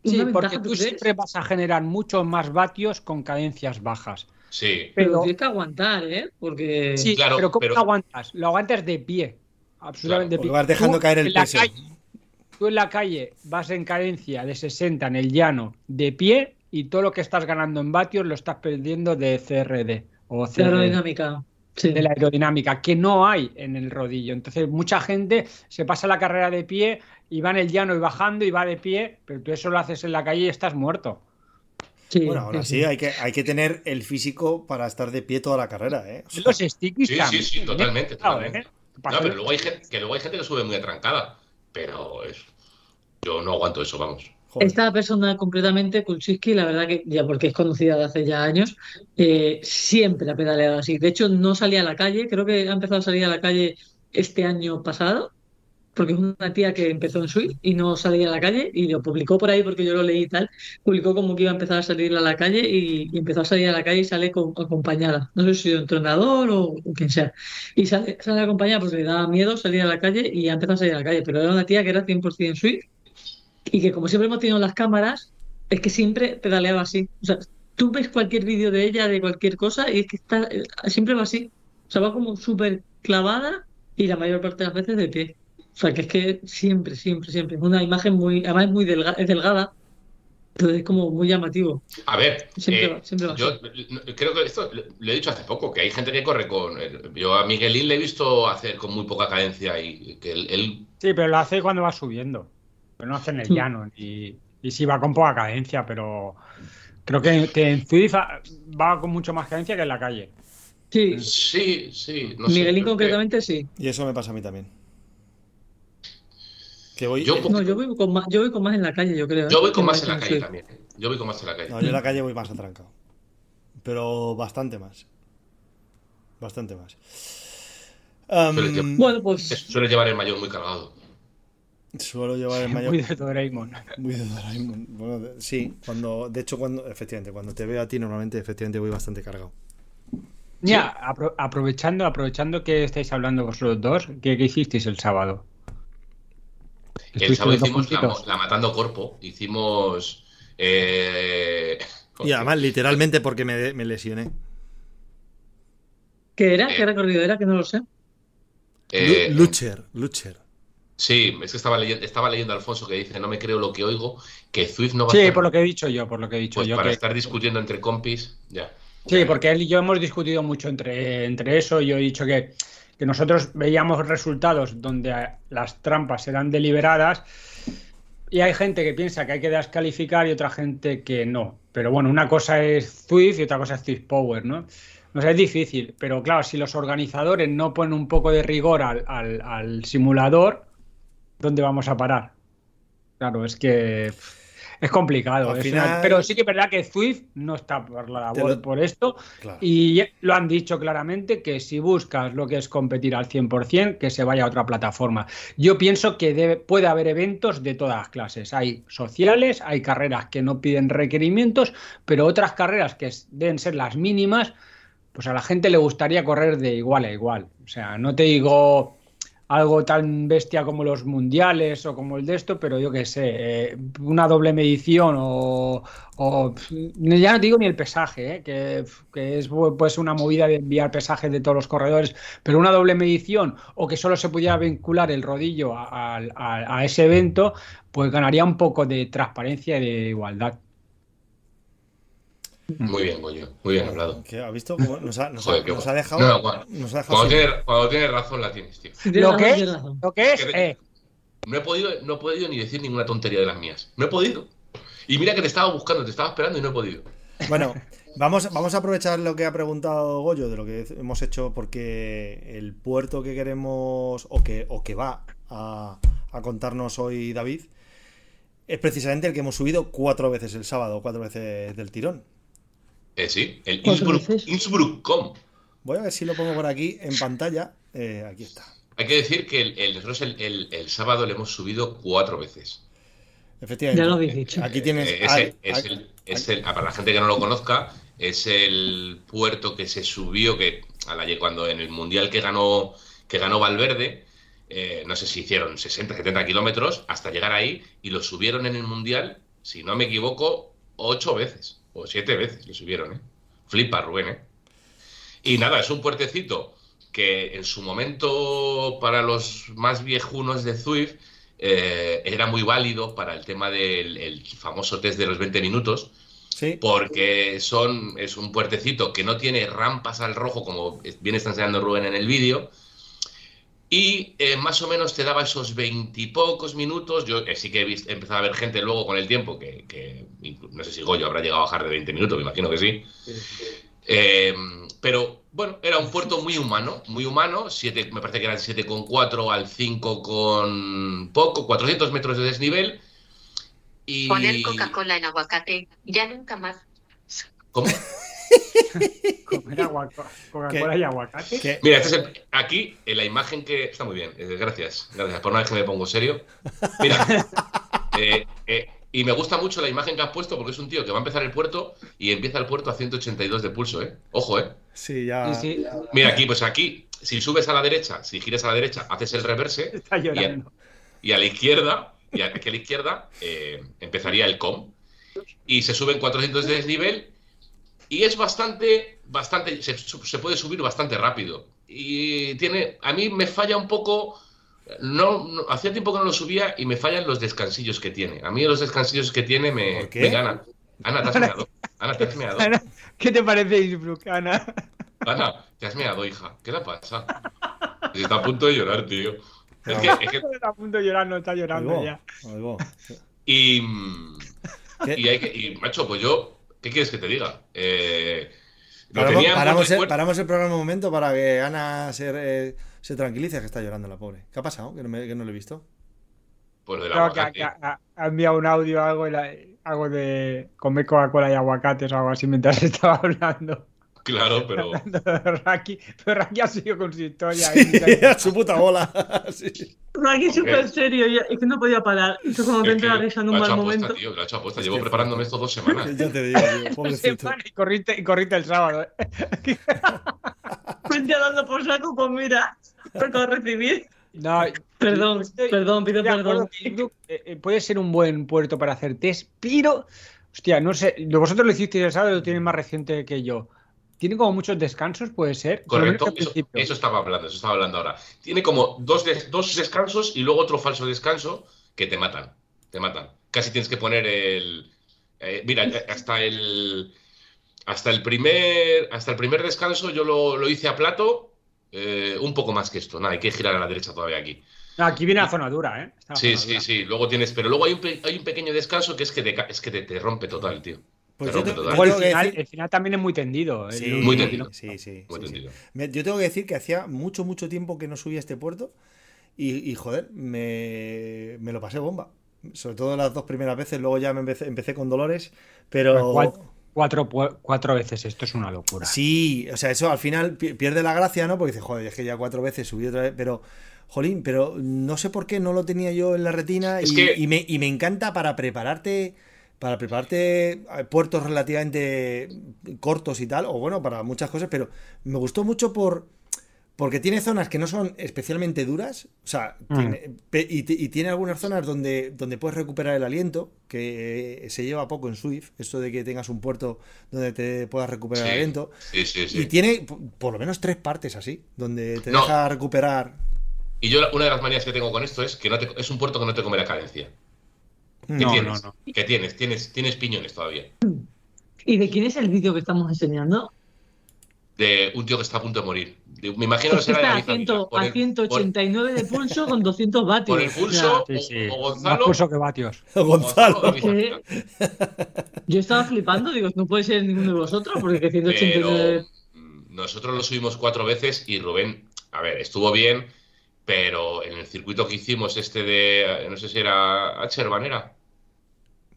Sí, ¿Una porque tú crees? siempre vas a generar muchos más vatios con cadencias bajas. Sí. Pero Pero, tienes que aguantar, ¿eh? Porque... sí, Claro, pero ¿cómo pero- lo aguantas? Lo aguantas de pie. Absolutamente de Porque pie. vas dejando Tú caer el en la peso. calle- tú en la calle vas en cadencia de 60 en el llano de pie y todo lo que estás ganando en vatios lo estás perdiendo de CRD o de CRD. aerodinámica. Sí. de la aerodinámica, que no hay en el rodillo. Entonces, mucha gente se pasa la carrera de pie y va en el llano y bajando y va de pie, pero tú eso lo haces en la calle y estás muerto. Sí, Bueno, aún sí, hay que, hay que tener el físico para estar de pie toda la carrera, ¿eh? O sea, Los stickies Sí, sí, sí, ¿eh? totalmente, Claro, totalmente. ¿eh? No, pero luego hay gente, que luego hay gente que sube muy atrancada. Pero es, yo no aguanto eso, vamos. Esta persona concretamente, Kulczynski, la verdad que ya porque es conocida de hace ya años, eh, siempre ha pedaleado así. De hecho, no salía a la calle, creo que ha empezado a salir a la calle este año pasado, porque es una tía que empezó en Swift y no salía a la calle y lo publicó por ahí porque yo lo leí y tal. Publicó como que iba a empezar a salir a la calle y, empezó a salir a la calle y sale con- acompañada. No sé si de entrenador o, o quien sea. Y sale, sale acompañada porque le daba miedo salir a la calle y ha empezado a salir a la calle. Pero era una tía que era 100% Swift y que como siempre hemos tenido las cámaras, es que siempre pedaleaba así. O sea, tú ves cualquier vídeo de ella, de cualquier cosa, y es que está, eh, siempre va así. O sea, va como súper clavada y la mayor parte de las veces de pie. O sea, que es que siempre, siempre, siempre. Es una imagen muy, además es muy delga- es delgada, entonces es como muy llamativo. A ver, Siempre eh, va- siempre va yo así. creo que esto lo lo he dicho hace poco, que hay gente que corre con... Yo a Miguelín le he visto hacer con muy poca cadencia y que él, él- Sí, pero lo hace cuando va subiendo. Pero no hace en el Sí. llano. Y, y sí va con poca cadencia, pero creo que, que en Zwift va- con mucho más cadencia que en la calle. Sí, sí, sí, no sé, Miguelín que- concretamente sí. Y eso me pasa a mí también. Que voy, Yo- eh, No, yo voy con más, yo voy con más en la calle, yo creo. ¿eh? Yo voy con más en la calle Swift. también. Yo voy con más en la calle. no, yo en la calle voy más atrancado. Pero bastante más. Bastante más. Llevar- Bueno, pues Suele llevar el mayor muy cargado. Suelo llevar el mayor. Muy de Doraemon. Muy de Doraemon. Bueno, sí, cuando, de hecho, cuando, efectivamente, cuando te veo a ti, normalmente, efectivamente, voy bastante cargado. Ya, apro- aprovechando, aprovechando que estáis hablando vosotros dos, ¿qué, qué hicisteis el sábado? El ¿Estuvisteis sábado hicimos la, Matando Corpo. Hicimos... eh, Y además, literalmente, porque me, me lesioné. ¿qué era? Eh, ¿Qué recorrido era? Que no lo sé. eh, Lu- Lucher, Lucher. Sí, es que estaba leyendo, estaba leyendo a Alfonso que dice, no me creo lo que oigo, que Zwift no va a Sí, estar... por lo que he dicho yo, por lo que he dicho Pues yo. para que- estar discutiendo entre compis, ya. Sí, porque él y yo hemos discutido mucho entre, entre eso. Yo he dicho que, que nosotros veíamos resultados donde las trampas eran deliberadas y hay gente que piensa que hay que descalificar y otra gente que no. Pero bueno, una cosa es Zwift y otra cosa es Zwift Power, ¿no? No sé, es difícil, pero claro, si los organizadores no ponen un poco de rigor al, al- al simulador, ¿dónde vamos a parar? Claro, es que es complicado. Al es final- una- Pero sí que es verdad que Zwift no está por la labor lo- por esto Claro. y lo han dicho claramente que si buscas lo que es competir al 100%, que se vaya a otra plataforma. Yo pienso que debe- puede haber eventos de todas las clases. Hay sociales, hay carreras que no piden requerimientos, pero otras carreras que deben ser las mínimas, pues a la gente le gustaría correr de igual a igual. O sea, no te digo algo tan bestia como los mundiales o como el de esto, pero yo qué sé, eh, una doble medición o, o, ya no digo ni el pesaje, eh, que, que es pues una movida de enviar pesajes de todos los corredores, pero una doble medición o que solo se pudiera vincular el rodillo a- a ese evento, pues ganaría un poco de transparencia y de igualdad. Muy bien, Goyo, muy bien hablado. ¿Qué? ¿Ha visto cómo nos ha, nos ha- Joder, qué nos ha guay. dejado? No, no, cuando- nos ha dejado Cuando tienes, cuando tienes razón la tienes, tío. Lo que es, lo que es, eh, No he podido, no he podido ni decir ninguna tontería de las mías. No he podido. Y mira que te estaba buscando, te estaba esperando y no he podido. Bueno, vamos, vamos a aprovechar lo que ha preguntado Goyo de lo que hemos hecho porque el puerto que queremos o que, o que va a, a contarnos hoy David es precisamente el que hemos subido cuatro veces el sábado, cuatro veces del tirón. Eh, sí, el Innsbruck. Innsbruck.com. Voy a ver si lo pongo por aquí en pantalla. Eh, aquí está. Hay que decir que el, el- nosotros el, el- el sábado le hemos subido cuatro veces. Efectivamente. Ya lo habéis dicho. Aquí tienes. Eh, ese- es ah, el- es el- ah, para la gente que no lo conozca, es el puerto que se subió que a la, cuando en el mundial que ganó que ganó Valverde, eh, no sé si hicieron 60, 70 kilómetros hasta llegar ahí y lo subieron en el mundial, si no me equivoco, ocho veces o siete veces lo subieron, ¿eh? Flipa, Rubén, ¿eh? Y nada, es un puertecito que en su momento para los más viejunos de Zwift eh, era muy válido para el tema del el famoso test de los 20 minutos, Sí. porque son, es un puertecito que no tiene rampas al rojo, como bien está enseñando Rubén en el vídeo, y eh, más o menos te daba esos veintipocos minutos. Yo eh, sí que he, visto, he empezado a ver gente luego con el tiempo, que, no sé si Goyo habrá llegado a bajar de 20 minutos, me imagino que sí. Eh, pero bueno, era un puerto muy humano, muy humano, siete, me parece que eran 7,4 al 5 con poco, 400 metros de desnivel. Y... Poner Coca-Cola en aguacate, ya nunca más. ¿Cómo? Comer agua- Coca-Cola y aguacate. Mira, este es el- aquí en la imagen que. Está muy bien, eh, gracias. Gracias. Por una vez que me pongo serio. Mira, eh, eh, y me gusta mucho la imagen que has puesto porque es un tío que va a empezar el puerto y empieza el puerto a 182 de pulso, ¿eh? Ojo, ¿eh? Sí, ya. Sí, sí, Mira aquí, pues aquí, si subes a la derecha, si giras a la derecha, haces el reverse está llorando. y a la izquierda, y a- aquí a la izquierda, eh, empezaría el com. Y se suben 400 de desnivel y es bastante, bastante, se, se puede subir bastante rápido. Y tiene, a mí me falla un poco, no, no- hacía tiempo que no lo subía y me fallan los descansillos que tiene. A mí los descansillos que tiene me, me ganan. Ana, te has meado. Ana, te has meado. Ana, ¿Qué te parece Innsbruck, Ana? Ana, te has meado, hija. ¿Qué le pasa? Está a punto de llorar, tío. Es que, es que- Está a punto de llorar, no está llorando ya. y, y, hay que, y, macho, pues yo, ¿qué quieres que te diga? Eh, Paramos, el, recuerdo. paramos el programa un momento para que Ana se, eh, se tranquilice, que está llorando la pobre. ¿Qué ha pasado? Que no, me- que no lo he visto. Pues del Creo que ha, aguacate. que ha- ha enviado un audio algo, algo de comer Coca-Cola y aguacates o algo así mientras estaba hablando. Claro, pero. Raki, pero Raki ha seguido con su historia. Sí, y- a su puta bola. Sí. Aquí súper serio, es que no podía parar. Es como que la risa en un mal aposta, momento. tío, lo ha hecho aposta. Llevo preparándome esto dos semanas. Ya te digo, tío, pobrecito. Y corriste, y corriste el sábado. ¿eh? Ya dando por saco, pues mira, toca recibir. No, Perdón, estoy- perdón, pido perdón. que eh, eh, puede ser un buen puerto para hacer test, pero, hostia, no sé, vosotros lo hicisteis el sábado, lo tienen más reciente que yo. Tiene como muchos descansos, puede ser. Correcto, eso, estaba hablando, eso estaba hablando ahora. Tiene como dos, des- dos descansos y luego otro falso descanso que te matan. Te matan. Casi tienes que poner el. eh, mira, hasta el. Hasta el primer. Hasta el primer descanso yo lo, lo hice a plato. eh, un poco más que esto. Nada, hay que girar a la derecha todavía aquí. No, aquí viene la zona dura, ¿eh? Está Sí, sí, dura. sí. Luego tienes. Pero luego hay un, hay un pequeño descanso que es que te, es que te, te rompe total, tío. Pues yo, rompe te- total. yo el tengo que final, decir- el final también es muy tendido. Sí, Muy tendido. Sí, sí, Muy sí, sí. tendido. Me- Yo tengo que decir que hacía mucho, mucho tiempo que no subía a este puerto y, y, joder, me, me lo pasé bomba. Sobre todo las dos primeras veces, luego ya me empecé, empecé con dolores, pero... Cuatro, cuatro, veces, esto es una locura. Sí, o sea, eso al final pi- pierde la gracia, ¿no? Porque dices, joder, es que ya cuatro veces subí otra vez, pero, jolín, pero no sé por qué no lo tenía yo en la retina Es y, que- y me, y me encanta para prepararte, para prepararte a puertos relativamente cortos y tal, o bueno, para muchas cosas, pero me gustó mucho por... Porque tiene zonas que no son especialmente duras, o sea, Mm. tiene- y, ti- y tiene algunas zonas donde, donde puedes recuperar el aliento, que eh, se lleva poco en Swift, esto de que tengas un puerto donde te puedas recuperar el aliento. sí, sí, sí. Y tiene por lo menos tres partes así, donde te No. deja recuperar. Y yo, la- una de las manías que tengo con esto es que no te- es un puerto que no te come la cadencia. ¿Qué No, tienes? no, ¿Qué tienes? Tienes, tienes piñones todavía. ¿Y de quién es el vídeo que estamos enseñando? De un tío que está a punto de morir. De- me imagino que será de está a, David Ávila. 100 Por a el- 189 de pulso con 200 vatios. Por el O sea, pulso, Sí, sí. o, o Más Gonzalo. pulso que vatios. Gonzalo. Que- Ávila. yo estaba flipando, digo, no puede ser ninguno de vosotros, porque que 189. Pero nosotros lo subimos cuatro veces y Rubén, a ver, estuvo bien, pero en el circuito que hicimos, este de, no sé si era Acherban, era.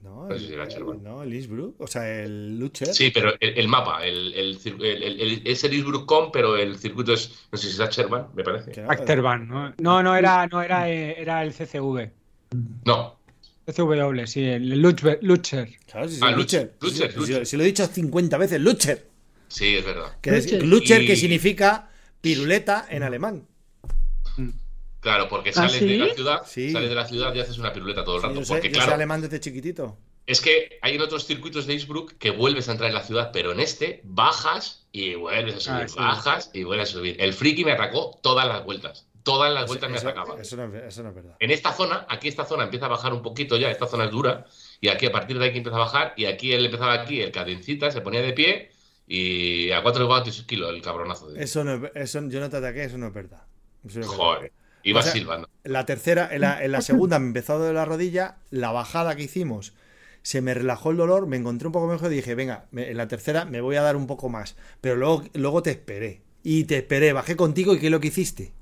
No, No, No sé si era Sherman. no, el Innsbruck, o sea, el Lucher. Sí, pero el, el mapa, el, el, el- el- el- es el Innsbruck.com, pero el circuito es, no sé si será Sherman, me parece. que no, ¿no? No, era, no era, eh, era el CCV. No, CCW, sí, el Lucher. Lucher. Claro, sí, sí, Ah, Lucher. Lucher, Sí, Lucher. sí, lo he dicho 50 veces, Lucher. sí, es verdad. Que es Lucher. Que significa piruleta en alemán. Claro, porque ¿Ah, sales de sí? la ciudad, Sí. sales de la ciudad y haces una piruleta todo el Sí, rato. yo sé, porque yo sé alemán desde chiquitito. es que hay en otros circuitos de Innsbruck que vuelves a entrar en la ciudad, pero en este bajas y vuelves a subir, Ah, sí. bajas y vuelves a subir. El friki me atacó todas las vueltas. Todas las vueltas me atacaba. eso no, es- eso no es verdad. En esta zona, aquí esta zona empieza a bajar un poquito ya, esta zona es dura, y aquí a partir de aquí empieza a bajar, y aquí él empezaba aquí, el cadencita, se ponía de pie, y a 4 vatios kilo el cabronazo. De... Eso no es- eso, yo no te ataqué, eso no es verdad. Eso no es verdad. Iba O sea, silbando. La tercera, en la, en la segunda me empezó a doler la rodilla, la bajada que hicimos se me relajó el dolor, me encontré un poco mejor y dije, venga, me- en la tercera me voy a dar un poco más. Pero luego, luego te esperé. Y te esperé, bajé contigo y ¿qué es lo que hiciste?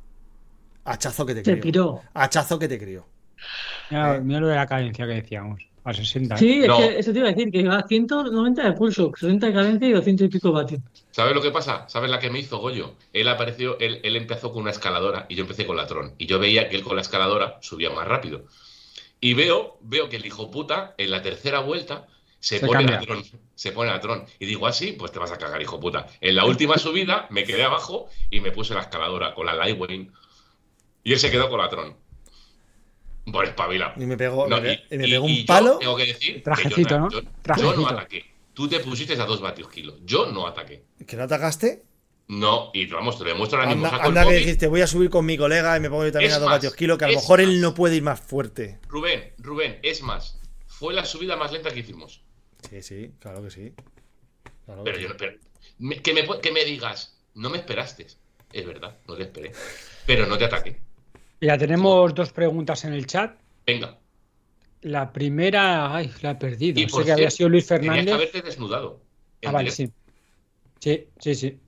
Hachazo que te crió. piró. Hachazo que te crió. Mira, mira lo de la cadencia que decíamos. A 60. Sí, es No. que eso te iba a decir, que iba a 190 de pulso, 60 de cadencia y 200 y pico vatios. ¿Sabes lo que pasa? ¿Sabes la que me hizo Goyo? Él apareció, él, él empezó con una escaladora y yo empecé con la Tron. Y yo veía que él con la escaladora subía más rápido. Y veo, veo que el hijo puta, en la tercera vuelta, se, Se pone cambia. a Tron. Se pone a Tron. Y digo así, pues te vas a cagar, hijo puta. En la última subida me quedé abajo y me puse la escaladora con la Lightwing. Y él se quedó con la Tron. Por espabilado. Y me pegó, No, me, y- y me y- pegó y un yo palo. tengo que decir que Trajecito, yo, ¿no? yo- no ataqué. Tú te pusiste a dos vatios kilo. Yo no ataqué. ¿Que no atacaste? No, y vamos, te lo demuestro ahora mismo. Anda, el anda que dijiste, voy a subir con mi colega y me pongo yo también Es a dos más, vatios kilo, que a lo mejor él no puede ir más fuerte. Rubén, Rubén, es más, fue la subida más lenta que hicimos. Sí, sí, claro que sí. Claro Pero yo no, pero, me- que, me, que me digas, no me esperaste. Es verdad, no te esperé. Pero no te ataqué. Ya tenemos dos preguntas en el chat. Venga. La primera, ay, la he perdido. Y Sé que había sido Luis Tenías que Fernández. haberte desnudado. Ah, vale, sí. Sí, sí, sí.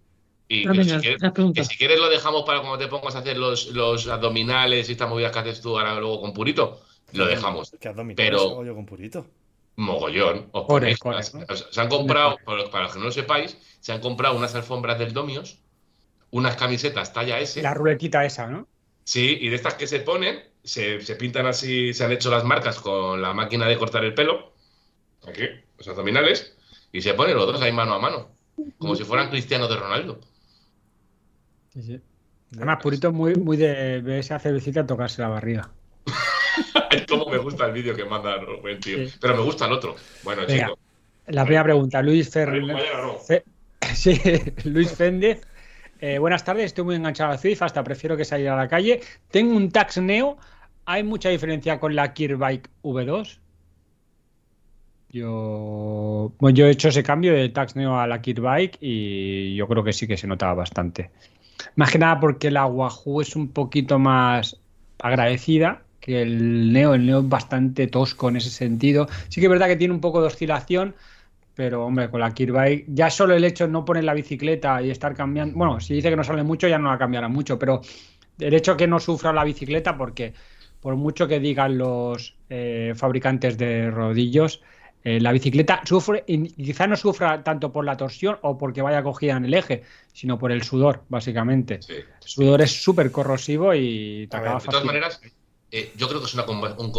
Y Ah, que, si quieres, las preguntas. que si quieres lo dejamos para cuando te pongas a hacer los, los abdominales y estas movidas que haces tú ahora luego con Purito. Lo dejamos. Que abdominales Pero- hago yo con purito. Mogollón. Os ponéis corre, ¿no? se han comprado, por- para los que no lo sepáis, se han comprado unas alfombras del Domios, unas camisetas talla S. La ruletita esa, ¿no? Sí, y de estas que se ponen, se, se pintan así, se han hecho las marcas con la máquina de cortar el pelo. Aquí, los abdominales. Y se ponen los dos ahí mano a mano. Como si fueran cristianos de Ronaldo. Sí, sí. Además, Purito muy, muy de ver esa cervecita tocarse la barriga. Ay, cómo me gusta el vídeo que manda Rubén, tío. Sí. Pero me gusta el otro. Bueno, Venga. chicos. La primera pregunta, Luis Fernández. no. Sí, Luis Féndez. Eh, buenas tardes, estoy muy enganchado a Zwift, hasta prefiero que salir a la calle. Tengo un Tax Neo. ¿Hay mucha diferencia con la Kirbike V2? Yo, he hecho ese cambio de Tax Neo a la Kirbike y yo creo que sí que se notaba bastante. Más que nada porque la Wahoo es un poquito más agradecida que el Neo. El Neo es bastante tosco en ese sentido. Sí que es verdad que tiene un poco de oscilación, pero hombre, con la Kirbike, ya solo el hecho de no poner la bicicleta y estar cambiando, bueno, si dice que no sale mucho, ya no la cambiará mucho, pero el hecho que no sufra la bicicleta, porque por mucho que digan los eh, fabricantes de rodillos, eh, la bicicleta sufre, y quizá no sufra tanto por la torsión o porque vaya cogida en el eje, sino por el sudor, básicamente. Sí. El sudor es súper corrosivo y te A ver, acaba De todas maneras, eh, yo creo que es una,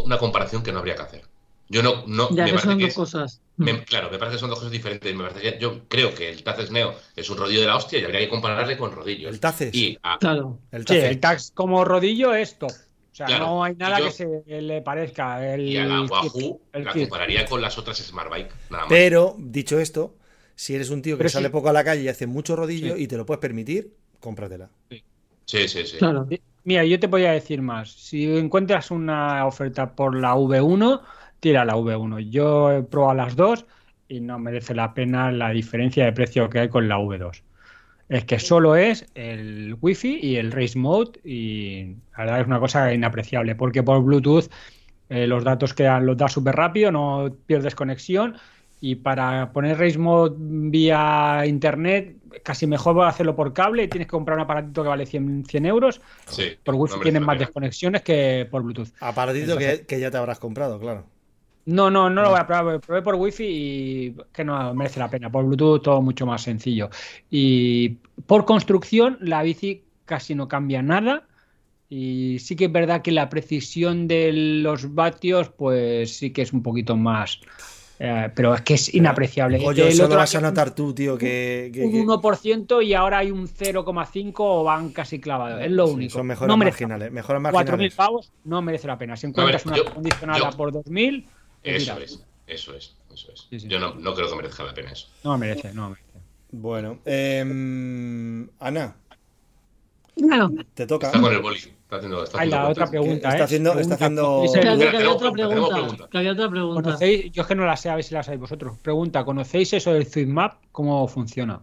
una comparación que no habría que hacer. Yo no, no Ya me que parece son que dos es- cosas. me- claro, me parece que son dos cosas diferentes. Me parece que, yo creo que el Taces Neo es un rodillo de la hostia y habría que compararle con rodillos. El Taces. Y a- Claro. El Sí, Taces. el tax como rodillo es top. O sea, Claro, no hay nada yo- que se le parezca. El, y a la Wahoo el la compararía con las otras Smart Bike, nada más. Pero, dicho esto, si eres un tío que Pero sale sí. poco a la calle y hace mucho rodillo Sí. y te lo puedes permitir, cómpratela. Sí, sí, sí. Claro. Mira, yo te voy a decir más. Si encuentras una oferta por la V1, tira la V1. Yo he probado las dos y no merece la pena la diferencia de precio que hay con la V2. Es que solo es el Wi-Fi y el Race Mode y la verdad es una cosa inapreciable porque por Bluetooth eh, los datos quedan, los da súper rápido, no pierdes conexión y para poner Race Mode vía internet casi mejor hacerlo por cable y tienes que comprar un aparatito que vale 100, 100 euros. Sí, Por no Wi-Fi tienes la más desconexiones que por Bluetooth. Aparatito que, que ya te habrás comprado, claro. No, no, no lo voy a probar. Probé por wifi y que no merece la pena. Por Bluetooth todo mucho más sencillo. Y por construcción la bici casi no cambia nada. Y sí que es verdad que la precisión de los vatios, pues sí que es un poquito más. eh, pero es que es inapreciable. Oye, El eso lo vas a notar tú, tío, que... que- Un que- 1% y ahora hay un 0,5 o van casi clavados. Es lo Sí, único. son mejoras no marginales. Mejoras 4.000 marginales. pavos no merece la pena. Si encuentras ver, una yo- acondicionada yo- por 2.000, pues Eso mira, es, eso es, eso es. Sí, sí. Yo no, no creo que merezca la pena eso. no merece, no merece. Bueno, em, Ana, Claro. te toca. Está con el boli. Está haciendo, está la otra cuentas. pregunta. Está ¿eh? haciendo- Pregunta, está haciendo- ¿conocéis Que el- había, que había tenemos otra pregunta, pregunta. Que había otra pregunta. ¿Conocéis? Yo es que no la sé, a ver si la sabéis vosotros. Pregunta, ¿conocéis eso del Map? ¿Cómo funciona?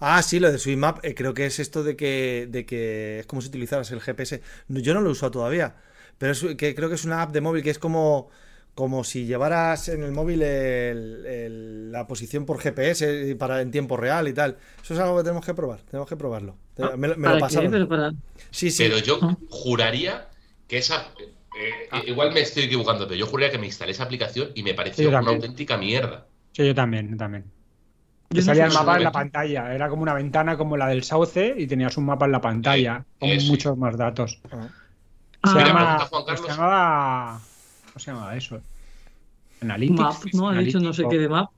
Ah, sí, lo de SweetMap, eh, creo que es esto de que, de que es como si utilizaras el GPS. No, Yo no lo he usado todavía, pero es que creo que es una app de móvil que es como, como si llevaras en el móvil el- el- la posición por GPS para en tiempo real y tal. Eso es algo que tenemos que probar, tenemos que probarlo. Ah, me, lo- me ¿Para lo qué? pasaron. Pero para- Sí, sí. Pero yo Ah. juraría que esa. eh, Ah. Igual me estoy equivocando, pero yo juraría que me instalé esa aplicación y me pareció una auténtica mierda. Sí, yo también, yo también. Yo no salía el mapa en la pantalla, era como una ventana como la del Sauce y tenías un mapa en la pantalla Sí, con eh, sí. muchos más datos. Ah. Se, Mira, llama, Juan se Carlos. llamaba. ¿Cómo se llamaba eso? Analytics. Map, ¿no? Ha dicho no sé qué de map.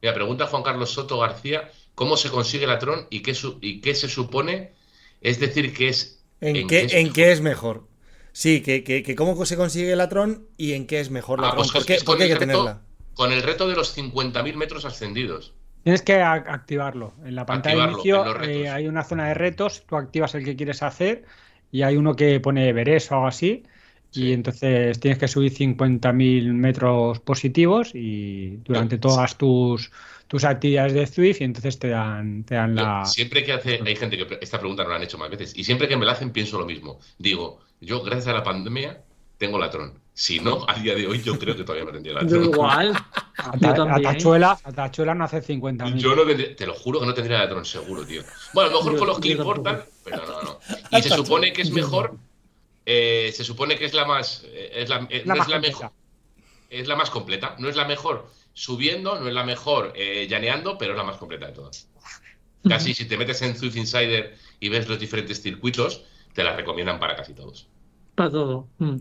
Mira, pregunta Juan Carlos Soto García: ¿cómo se consigue la Tron y qué, su- y qué se supone? Es decir, que es. ¿En, qué, en qué es mejor? Sí, que, que, que cómo se consigue el Latron y en qué es mejor la Ah, Tron. pues ¿Por es qué, es por con qué hay el que reto- tenerla? Con el reto de los 50.000 metros ascendidos. Tienes que activarlo. En la pantalla de inicio eh, hay una zona de retos, tú activas el que quieres hacer y hay uno que pone Everest o algo así. Sí. Y entonces tienes que subir 50.000 metros positivos y durante todas tus, tus actividades de Zwift y entonces te dan, te dan la... siempre que hace, hay gente que esta pregunta no la han hecho más veces, y siempre que me la hacen pienso lo mismo. Digo, yo gracias a la pandemia tengo la Tron. Si no, a día de hoy yo creo que todavía no tendría la Yo Tron. igual. A, Yo ta- a también. tachuela, a tachuela no hace 50.000. Yo no tendría- te lo juro que no tendría la Tron seguro, tío. Bueno, a lo mejor Yo- con los tampoco. Portal, pero no, no. Y se supone que es mejor, eh, se supone que es la más, eh, es la, eh, La no más es la completa. mejor, es la más completa, no es la mejor subiendo, no es la mejor eh, llaneando, pero es la más completa de todas. Casi si te metes en Zwift Insider y ves los diferentes circuitos, te la recomiendan para casi todos. Para todo. Mm.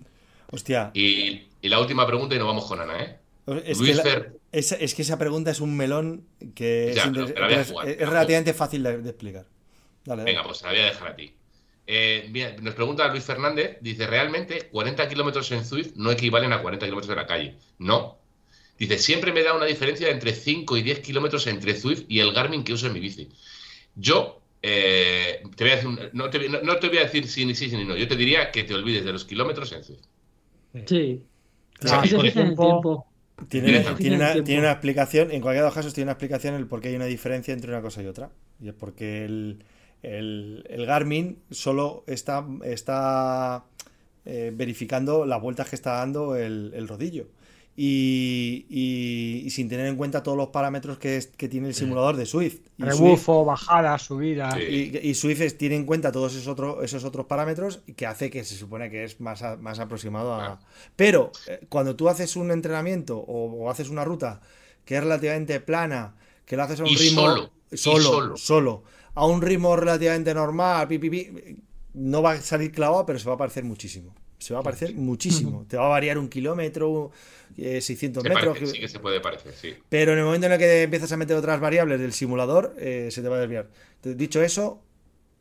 Hostia, Y, y la última pregunta y nos vamos con Ana, ¿eh? es Luis que, la- Fer. esa- es que esa pregunta es un melón que es, Ya, inter- es- jugar, es relativamente fácil de, de explicar. Dale, dale. Venga, pues te la voy a dejar a ti. Eh, bien, nos pregunta Luis Fernández, dice, ¿realmente 40 kilómetros en Zwift no equivalen a 40 kilómetros de la calle? No. Dice, siempre me da una diferencia entre 5 y 10 kilómetros entre Zwift y el Garmin que uso en mi bici. Yo, eh, te voy a decir, un- no, te, no- no te voy a decir si ni sí ni no, yo te diría que te olvides de los kilómetros en Zwift. Sí. Claro, tiempo. Tiene, una, tiene una explicación, en cualquiera de los casos tiene una explicación el por qué hay una diferencia entre una cosa y otra. Y es porque el, el- el Garmin solo está, está eh, verificando las vueltas que está dando el, el rodillo. Y, y- y sin tener en cuenta todos los parámetros que, es- que tiene el simulador de Swift. Y Swift, Rebufo, bajada, subida. Sí. y, y Swift es- tiene en cuenta todos esos, otros esos otros parámetros y que hace que se supone que es más, a- más aproximado a... Pero eh, cuando tú haces un entrenamiento o, o haces una ruta que es relativamente plana, que lo haces a un Y ritmo... solo, y Solo, solo. solo. A un ritmo relativamente normal, pi, pi, pi, no va a salir clavado, pero se va a parecer muchísimo. Se va a parecer muchísimo. Te va a variar un kilómetro, eh, 600 Se metros. parece, sí que se puede parecer, sí. Pero en el momento en el que empiezas a meter otras variables del simulador, eh, se te va a desviar. Dicho eso,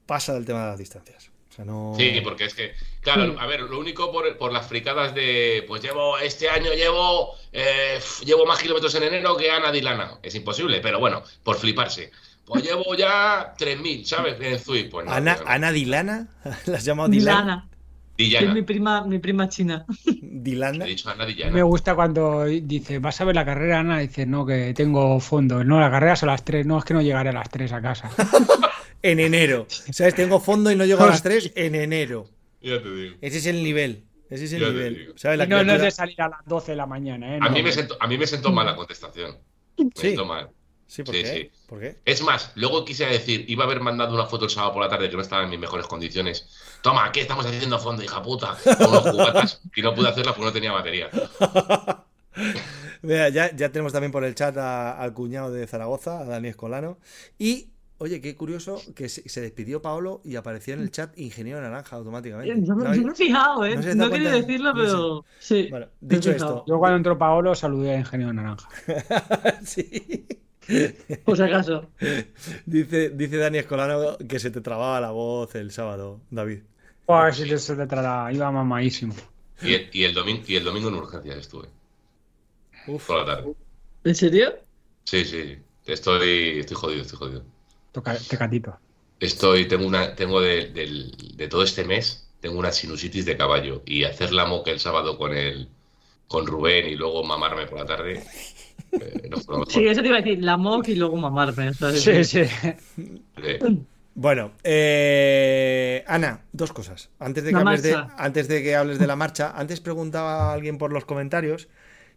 pasa del tema de las distancias. O sea, no... Sí, porque es que, claro, Sí. a ver, lo único por, por las fricadas de, pues llevo, este año llevo, eh, llevo más kilómetros en enero que Ana Dilana. Es imposible, pero bueno, por fliparse. Pues llevo ya 3.000, ¿sabes? En Zwift, pues no. Ana, pues no. Ana Dilana, ¿la has llamado Dilana? Dilana. Es mi prima, mi prima china. Dilana. He dicho Ana Me gusta cuando dice, ¿vas a ver la carrera, Ana? Dice, no, que tengo fondo. No, la carrera es a las 3. No, es que no llegaré a las 3 a casa. En enero. ¿Sabes? Tengo fondo y no llego a las 3 en enero. Ya te digo. Ese es el nivel. Ese es el Ya nivel. ¿Sabes? La Y no, no es de salir a las 12 de la mañana, ¿eh? A mí, me sentó, a mí me sentó mal la contestación. Me Sí. sentó mal. Sí, ¿por Sí, qué? sí. ¿Por qué? Es más, luego quise decir, iba a haber mandado una foto el sábado por la tarde que no estaba en mis mejores condiciones. Toma, ¿qué estamos haciendo a fondo, hija puta? Con unos cubatas. Y no pude hacerla porque no tenía batería. Mira, ya, ya tenemos también por el chat a- al cuñado de Zaragoza, a Dani Escolano. Y, oye, qué curioso que se, se despidió Paolo y apareció en el chat Ingeniero Naranja automáticamente. Yo me, ¿No me he fijado, ¿eh? ¿No No, os da quería decirlo, No sé. pero sí. Bueno, me he dicho esto, Yo cuando entró Paolo saludé a Ingenio Naranja. sí. Por si acaso. Dice, dice Dani Escolano que se te trababa la voz el sábado, David. Pues si se le trata, iba mamadísimo. Y el, y el domingo, y el domingo en urgencias estuve. Uf. Por la tarde. ¿En serio? Sí, sí. Estoy, estoy jodido, estoy jodido. Toca, tecatito. Estoy, tengo una, tengo de, de todo este mes, tengo una sinusitis de caballo. Y hacer la moca el sábado con el, con Rubén y luego mamarme por la tarde. Eh. Sí, eso te iba a decir, la mock y luego mamarme. Sí, sí. Bueno, eh, Ana, dos cosas. Antes de, que La hables de, antes de que hables de la marcha, antes preguntaba alguien por los comentarios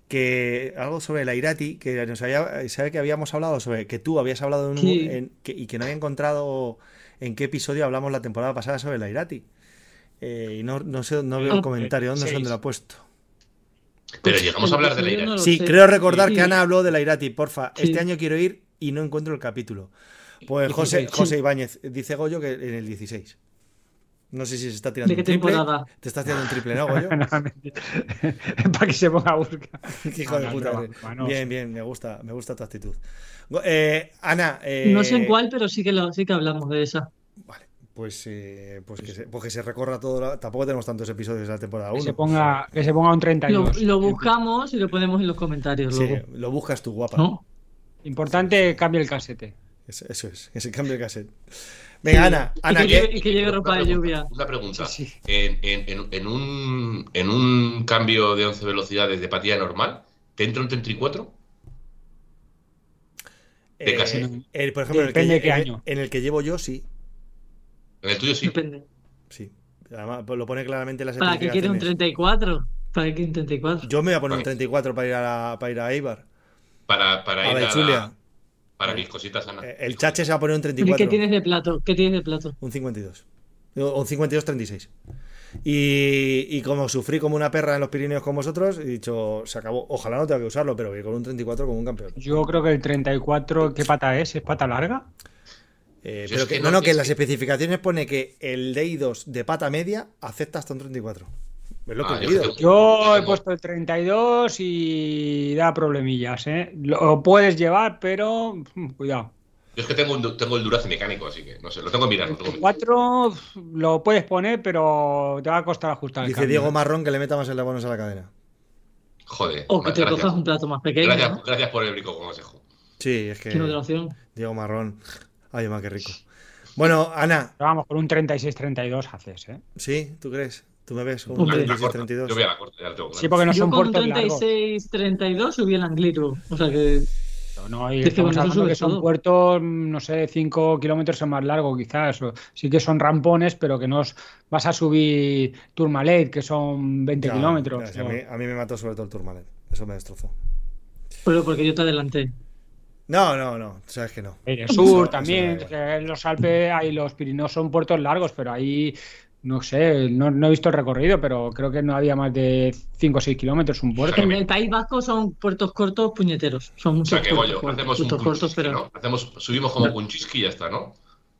que algo sobre la Irati, que nos había, sabe que habíamos hablado sobre que tú habías hablado en un- Sí. en- que- y que no había encontrado en qué episodio hablamos la temporada pasada sobre la Irati. Eh, y no, no sé, no veo el comentario, ¿dónde donde lo ha puesto? Pero llegamos a hablar de la Yo no ira. lo Sí, creo recordar que Ana habló de la Irati, porfa. Sí. Este año quiero ir y no encuentro el capítulo. Pues José, 16. José Ibáñez, dice Goyo que en el 16. No sé si se está tirando ¿De qué un triple. temporada? Te estás tirando un triple, ¿no, Goyo? Para que se ponga a buscar. Qué hijo de puta. no, eres. no, no. Bien, bien, me gusta, me gusta tu actitud. Eh, Ana, eh, No sé en cuál, pero sí que, lo, sí que hablamos de esa. Pues, eh, pues, que se, pues que se recorra todo. la- Tampoco tenemos tantos episodios de la temporada Que se 1. ponga, que se ponga un Lo, 32. lo buscamos y lo ponemos en los comentarios Sí, luego. lo buscas tú, guapa. ¿No? Importante, cambia el casete. Eso, eso es, que se cambie el cassette. Venga. Ana, Y Ana, que y que lleve ropa Una de pregunta, lluvia. Una pregunta. Sí, sí. En, en- en- en un, en un cambio de 11 velocidades de patilla normal, ¿te entra un 34? de Eh, casi- eh, por ejemplo, en el, que, de qué en el- año. en el que llevo yo, sí. En el tuyo sí. Depende. Sí. Además, pues lo pone claramente en las ¿Para qué quiere un especificaciones. 34? ¿Para qué quiere un 34? Yo me voy a poner un Vale. 34 para ir a, la- para ir a Eibar. Para, para A ir a Chulia. la- para mis cositas, Ana. Eh, El chache se va a poner un ¿Y qué 34. tienes de plato? ¿Qué tienes de plato? Un 52. O un 52-36. Y, y como sufrí como una perra en los Pirineos con vosotros, he dicho, se acabó. Ojalá no tenga que usarlo, pero voy con un 34 como un campeón. Yo creo que el 34, ¿qué pata es? ¿Es pata larga? Eh, pero es que, que no, no- que en las que- especificaciones pone que el DI2 de pata media acepta hasta un 34. Es lo que Ah, he yo Yo he puesto el 32 y da problemillas, ¿eh? Lo puedes llevar, pero cuidado. Yo es que tengo, un tengo el Durace mecánico, así que no sé, lo tengo que mirar. Que mirar. 4 lo puedes poner, pero te va a costar ajustar el Dice cambio. Diego Marrón que le meta más bonos a la cadena. Joder. O que te cojas un plato más pequeño. Gracias, ¿no? gracias por el brico consejo. Sí, es que Que. Diego Marrón. Ay, ma, qué rico. Bueno, Ana, Pero vamos, con un 36-32 haces, ¿eh? ¿sí? ¿Tú crees? ¿Tú me ves con un Hombre. La 36, corta. 32? Yo voy a la corta, ya lo tengo claro. Sí, porque no Yo son con un puertos largos. 36-32 subí el Angliru. O sea que. No, y Es que estamos hablando que son todo. puertos, no sé, 5 kilómetros o más largo quizás. o- sí que son rampones, pero que no os- vas a subir Tourmalet, que son 20 Ya, kilómetros. sí, a, o- mí, a mí me mató sobre todo el Tourmalet. Eso me destrozó. Pero porque yo te adelanté. No, no, no. Sabes que no. En el sur también, en los Alpes y los Pirineos son puertos largos, pero ahí, no sé, no, no he visto el recorrido, pero creo que no había más de 5 o 6 kilómetros un puerto. En el País Vasco son puertos cortos puñeteros. Son O muchos sea que, puertos, hacemos un puertos cortos, pero. ¿no? Hacemos, subimos como Kunchiski y ya está, ¿no?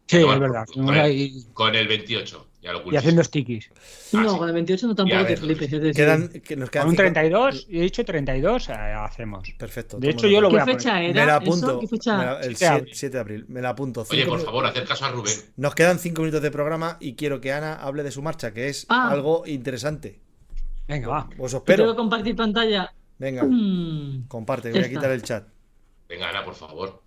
Sí, es verdad. fuimos por- ahí Con el 28, ya lo y haciendo stickies. Ah, No, sí. con el 28 no tampoco te ver, flipes. Es decir, Quedan, que nos quedan Con un cinco- 32, y he dicho 32, eh, hacemos. Perfecto. De hecho, yo lo voy a ¿Qué poner. fecha Me la eso? apunto. ¿Qué Me fecha? la- el 7 de 7, abril. 7 de abril. Me la apunto. Oye, Cinco por favor, hacer caso a Rubén. Nos quedan 5 minutos de programa y quiero que Ana hable de su marcha, que es Ah. algo interesante. Venga, va. Os ¿Te tengo que espero. compartir pantalla? Venga, Mm, comparte. Voy a quitar el chat. Venga, Ana, por favor.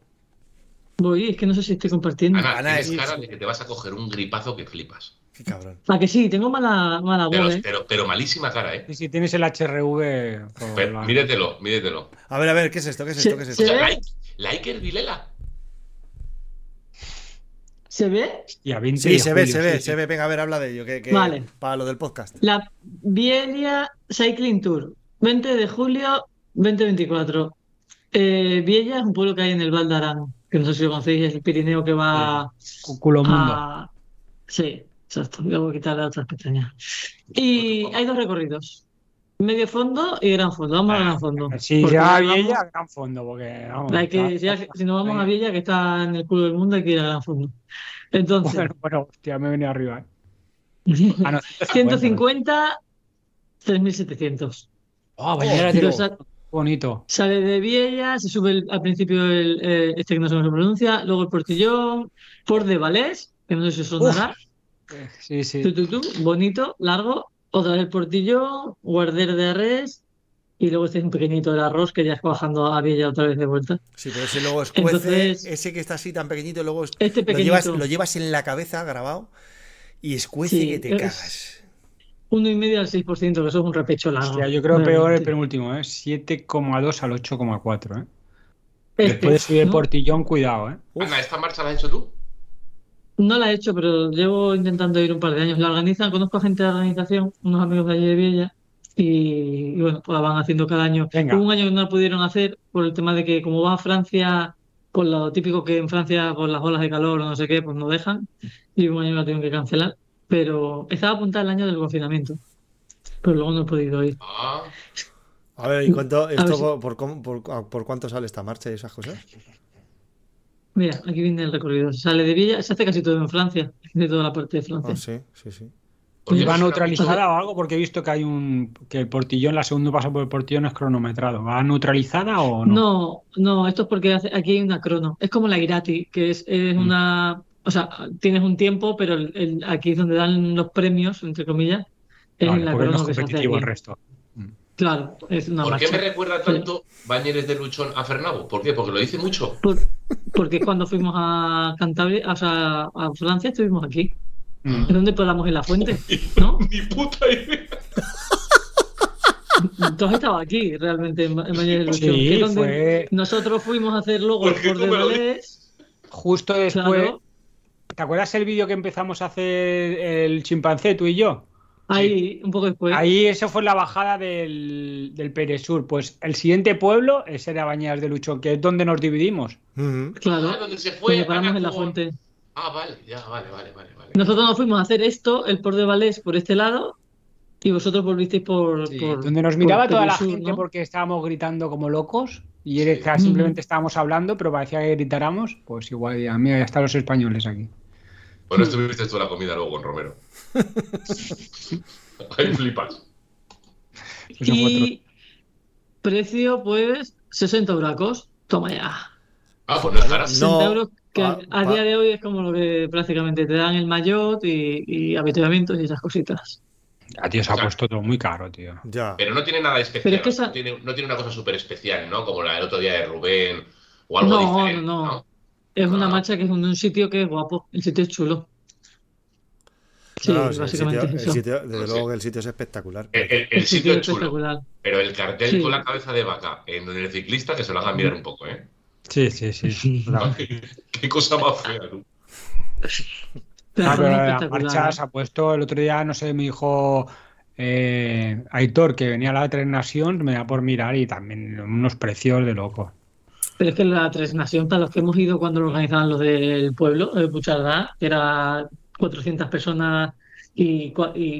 Voy, es que no sé si estoy compartiendo. Ana, Ana, tienes es- cara de que te vas a coger un gripazo que flipas. Qué cabrón. ¿A que sí? Tengo mala, mala Pero, voz, ¿eh? pero, pero malísima cara, ¿eh? Y si tienes el HRV. Pero, la- míretelo, míretelo. A ver, a ver, ¿qué es esto? ¿Qué es Se- esto? ¿Qué es se esto? O sea, like, Liker Vilela. ¿Se ve? Y a 20 Sí, se ve, se ve, sí, sí. se ve. Venga, a ver, habla de ello. Que, que- Vale. Para lo del podcast. La Bielia Cycling Tour. 20 de julio 2024. Eh, Viella es un pueblo que hay en el Val de Arán, que no sé si lo conocéis, es el Pirineo que va Culo mundo. a... Sí, exacto. Luego quitar las otras pestañas. Y hay dos recorridos. Medio fondo y gran fondo. Vamos a gran fondo. Si Porque va a vamos- Viella, gran fondo, porque vamos, hay que, está- ya- si nos vamos a Viella, que está en el culo del mundo, hay que ir a gran fondo. Entonces, Bueno, bueno, hostia, me he venido arriba. ¿eh? Ah, no, 150, 3.700. Oh, sa- bonito. Sale de Viella, se sube el- al principio el, eh, este que no sé cómo se pronuncia, luego el Portillón, Port de Valés, que no sé si os sonará, Sí, sí. tu, tu, tu, bonito, largo, otra vez el Portillón, Guarder de Arres, y luego este es un pequeñito del arroz que ya está bajando a Viella otra vez de vuelta. Sí, pero ese luego escuece, Entonces- ese que está así tan pequeñito, luego es- Este lo, llevas, pequeñito, lo llevas en la cabeza grabado y escuece Sí, que te es- cagas. uno y medio al 6%, que eso es un repecho largo. Hostia, yo creo peor el penúltimo, ¿eh? 7,2 al 8,4, ¿eh? Este, Después de subir el portillón, cuidado, ¿eh? Uf. Ana, ¿esta marcha la has hecho tú? No la he hecho, pero llevo intentando ir un par de años. La organizan, conozco a gente de la organización, unos amigos de allí de Viella, y, y bueno, pues la van haciendo cada año. Venga. Hubo un año que no la pudieron hacer por el tema de que como va a Francia, por lo típico que en Francia por las olas de calor o no sé qué, pues no dejan, y un año la tuvieron que cancelar. Pero estaba apuntada el año del confinamiento, pero luego no he podido ir. Ah, A ver, ¿y cuánto, ver esto si- por, por cómo- por- por cuánto sale esta marcha y esas cosas? Mira, aquí viene el recorrido. Sale de Viella, se hace casi todo en Francia, de toda la parte de Francia. Ah, sí, sí, sí. ¿por qué ¿Y va me suena neutralizada o algo? Porque he visto que hay un. que el portillón, la segunda paso por el portillón es cronometrado. ¿Va neutralizada o no? No, no, esto es porque hace- aquí hay una crono. Es como la Irati, que es, es Mm. una. O sea, tienes un tiempo, pero el- el- aquí es donde dan los premios, entre comillas, es Vale, en la no crono es que se hace competitivo el resto. Claro, es una ¿Por qué me recuerda tanto Bañeres de Luchón a Fernabo? ¿Por qué? Porque lo dice mucho. Por- porque cuando fuimos a Cantabria, o sea, a Francia, estuvimos aquí. Mm. Es donde podamos en la fuente, ¿no? Ni puta idea. Tú has estado aquí, realmente, en, en Bañeres de Luchón, Sí, que es donde fue nosotros fuimos a hacer luego el Porque Port tú de justo después. Claro, ¿Te acuerdas el vídeo que empezamos a hacer el chimpancé, tú y yo? Ahí, un poco después. Ahí eso fue la bajada del, del Peresur. Pues el siguiente pueblo ese era Bañeras de Luchón, que es donde nos dividimos. Claro, Ah, donde se fue. paramos en la fuente. Ah, vale, ya, vale, vale, vale. vale. Nosotros nos fuimos a hacer esto, el Port de Valés, por este lado, y vosotros volvisteis por, Sí, por- donde nos por miraba toda la gente ¿no? porque estábamos gritando como locos y era Sí. que simplemente estábamos hablando, pero parecía que gritáramos. Pues igual, ya, mira, ya están los españoles aquí. Bueno, estuviste tú la comida luego con Romero. Ahí flipas. Otro. Y precio, pues, 60 euracos. Toma ya. Ah, pues no es cara. 60 euros que a día de hoy es como lo que prácticamente te dan el maillot y, y avituallamientos y esas cositas. Ah, tío, se ha O sea, puesto todo muy caro, tío. Ya. Pero no tiene nada especial. Pero es que ¿no? esa- No, tiene, no tiene una cosa súper especial, ¿no? Como la del otro día de Rubén o algo No, diferente. no, no. ¿no? Es una Ah. marcha que es en un sitio que es guapo. El sitio es chulo. Sí, No, sí, el básicamente sitio- es el eso. sitio- desde luego que el sitio es espectacular. El, el- el El sitio es chulo, espectacular. pero el cartel Sí. con la cabeza de vaca en donde el ciclista que se lo hagan mirar un poco, ¿eh? Sí, sí, sí. Qué cosa más fea, tú. Ah, pero la marcha ¿eh? se ha puesto el otro día, no sé, me dijo eh, Aitor que venía a la Tres Nations, me da por mirar y también unos precios de loco. Pero es que la Tres Nación, para los que hemos ido cuando lo organizaban los del pueblo, de Puchardá, era 400 personas y,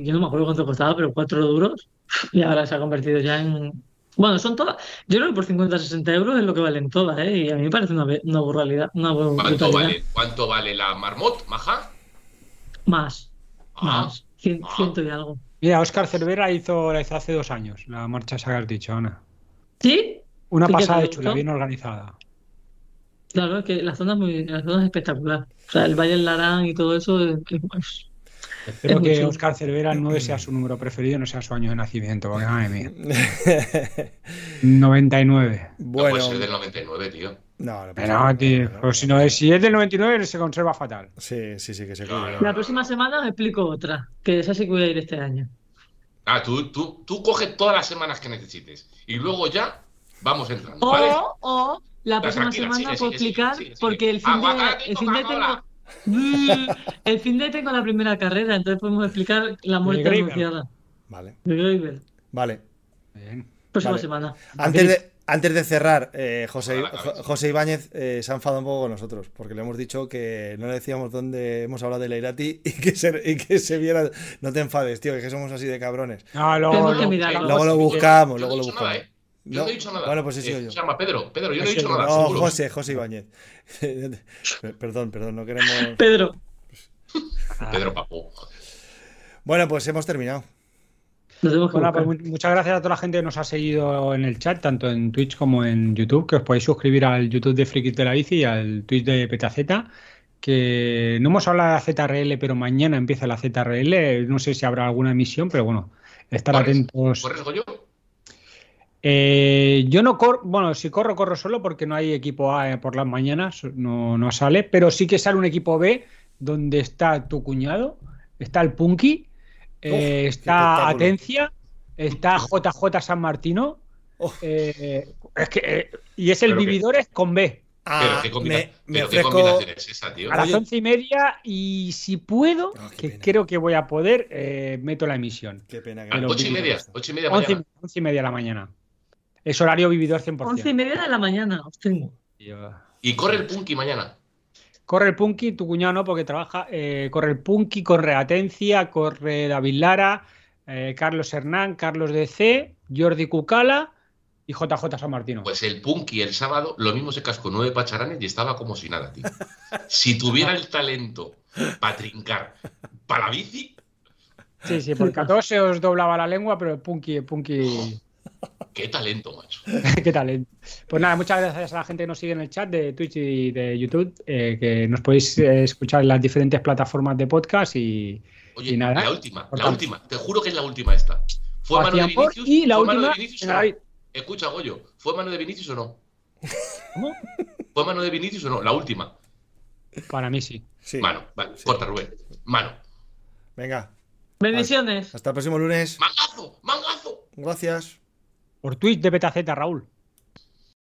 yo no me acuerdo cuánto costaba, pero cuatro duros, y ahora se ha convertido ya en... Bueno, son todas, yo creo que por 50 60 euros es lo que valen todas, ¿eh? Y a mí me parece una, una burralidad, una ¿Cuánto vale, ¿Cuánto vale la marmot, maja? Más, Ah, más, cien- ah. ciento y algo. Mira, Oscar Cervera hizo, la hizo hace dos años, la marcha esa que has dicho, Ana. ¿Sí? Una ¿Y qué pasada de chula, bien organizada. Claro, es que la zona es, muy, la zona es espectacular. O sea, el Valle del Larán y todo eso es- es- Espero que. Oscar Cervera 9 sea su número preferido, no sea su año de nacimiento, porque madre mía. 99. No bueno, puede ser del 99, tío. no, no nada, tío, no, no, pues si, no es, si es del 99 se conserva fatal. Sí, sí, sí, que se No, no, La próxima semana os explico otra, que esa sí que voy a ir este año. Ah, tú, tú, tú coges todas las semanas que necesites y luego ya vamos entrando, ¿vale? O, o la próxima semana sigue, puedo sigue, explicar, sigue, sigue, sigue. porque el fin de, Aguacate el fin de tengo, el fin de tengo la primera carrera, entonces podemos explicar la muerte anunciada Vale, de vale. Bien. Próxima Vale. semana. Antes de, Antes de cerrar, eh, José. José Ibáñez eh, se ha enfadado un poco con nosotros, porque le hemos dicho que no le decíamos dónde hemos hablado de Leirati y que se, y que se viera. No te enfades, tío, que somos así de cabrones. No, luego, que luego-. Luego lo buscamos, luego lo buscamos. Yo no he dicho nada. Bueno, pues he sido Eh, yo. Se llama Pedro. Pedro, yo no he dicho nada. No, seguro. José, José Ibáñez. Perdón, perdón, no queremos. Pedro, Pedro Papo. Bueno, pues hemos terminado. Bueno, pues muchas gracias a toda la gente que nos ha seguido en el chat, tanto en Twitch como en YouTube, que os podéis suscribir al YouTube de Frikis de la Bici y al Twitch de Petaceta, que no hemos hablado de la ZRL, pero mañana empieza la ZRL, no sé si habrá alguna emisión, pero bueno, estar atentos. ¿Corres, Goyo? Eh, yo no corro, bueno, si corro, corro solo porque no hay equipo A eh, por las mañanas, no, no sale, pero sí que sale un equipo B donde está tu cuñado, está el Punky, eh, Uf, está. Atencia, está JJ San Martino, eh, es que, eh, y es el Pero que- Vividores con B. Ah, pero qué, combina- me, me pero qué ofrezco. combinación es esa, tío. A las once y media y si puedo, Ah, que pena. creo que voy a poder, eh, meto la emisión. Qué pena que A no lo ocho y media. Ocho y media Once, y- mañana. once y media de la mañana. Es horario Vividor 100%. Once y media de la mañana. hostia. Yo- Y corre el Punky mañana. Corre el Punky, tu cuñado no, porque trabaja. eh, corre el Punky, corre Atencia, corre David Lara, eh, Carlos Hernán, Carlos DC, Jordi Cucala y JJ San Martino. Pues el Punky el sábado, lo mismo se cascó nueve pacharanes y estaba como si nada, tío. Si tuviera el talento para trincar para la bici, Sí, sí, porque a todos se os doblaba la lengua, pero el Punky, el Punky. Qué talento, macho. Qué talento. Pues nada, muchas gracias a la gente que nos sigue en el chat de Twitch y de YouTube, eh, que nos podéis eh, escuchar en las diferentes plataformas de podcast y, Oye, Y nada, la última, la última, te juro que es la última esta. ¿Fue mano de Vinicius? y la ¿Fue mano última. de Vinicius no? Escucha, Goyo, ¿fue mano de Vinicius o no? ¿Cómo? ¿Fue mano de Vinicius o no? La última. Para mí sí. Sí. Mano, vale, Sí. corta, Rubén. Mano. Venga, Bendiciones. hasta el próximo lunes. ¡Mangazo! ¡Mangazo! Gracias. Por Twitch de Petaceta, Raúl.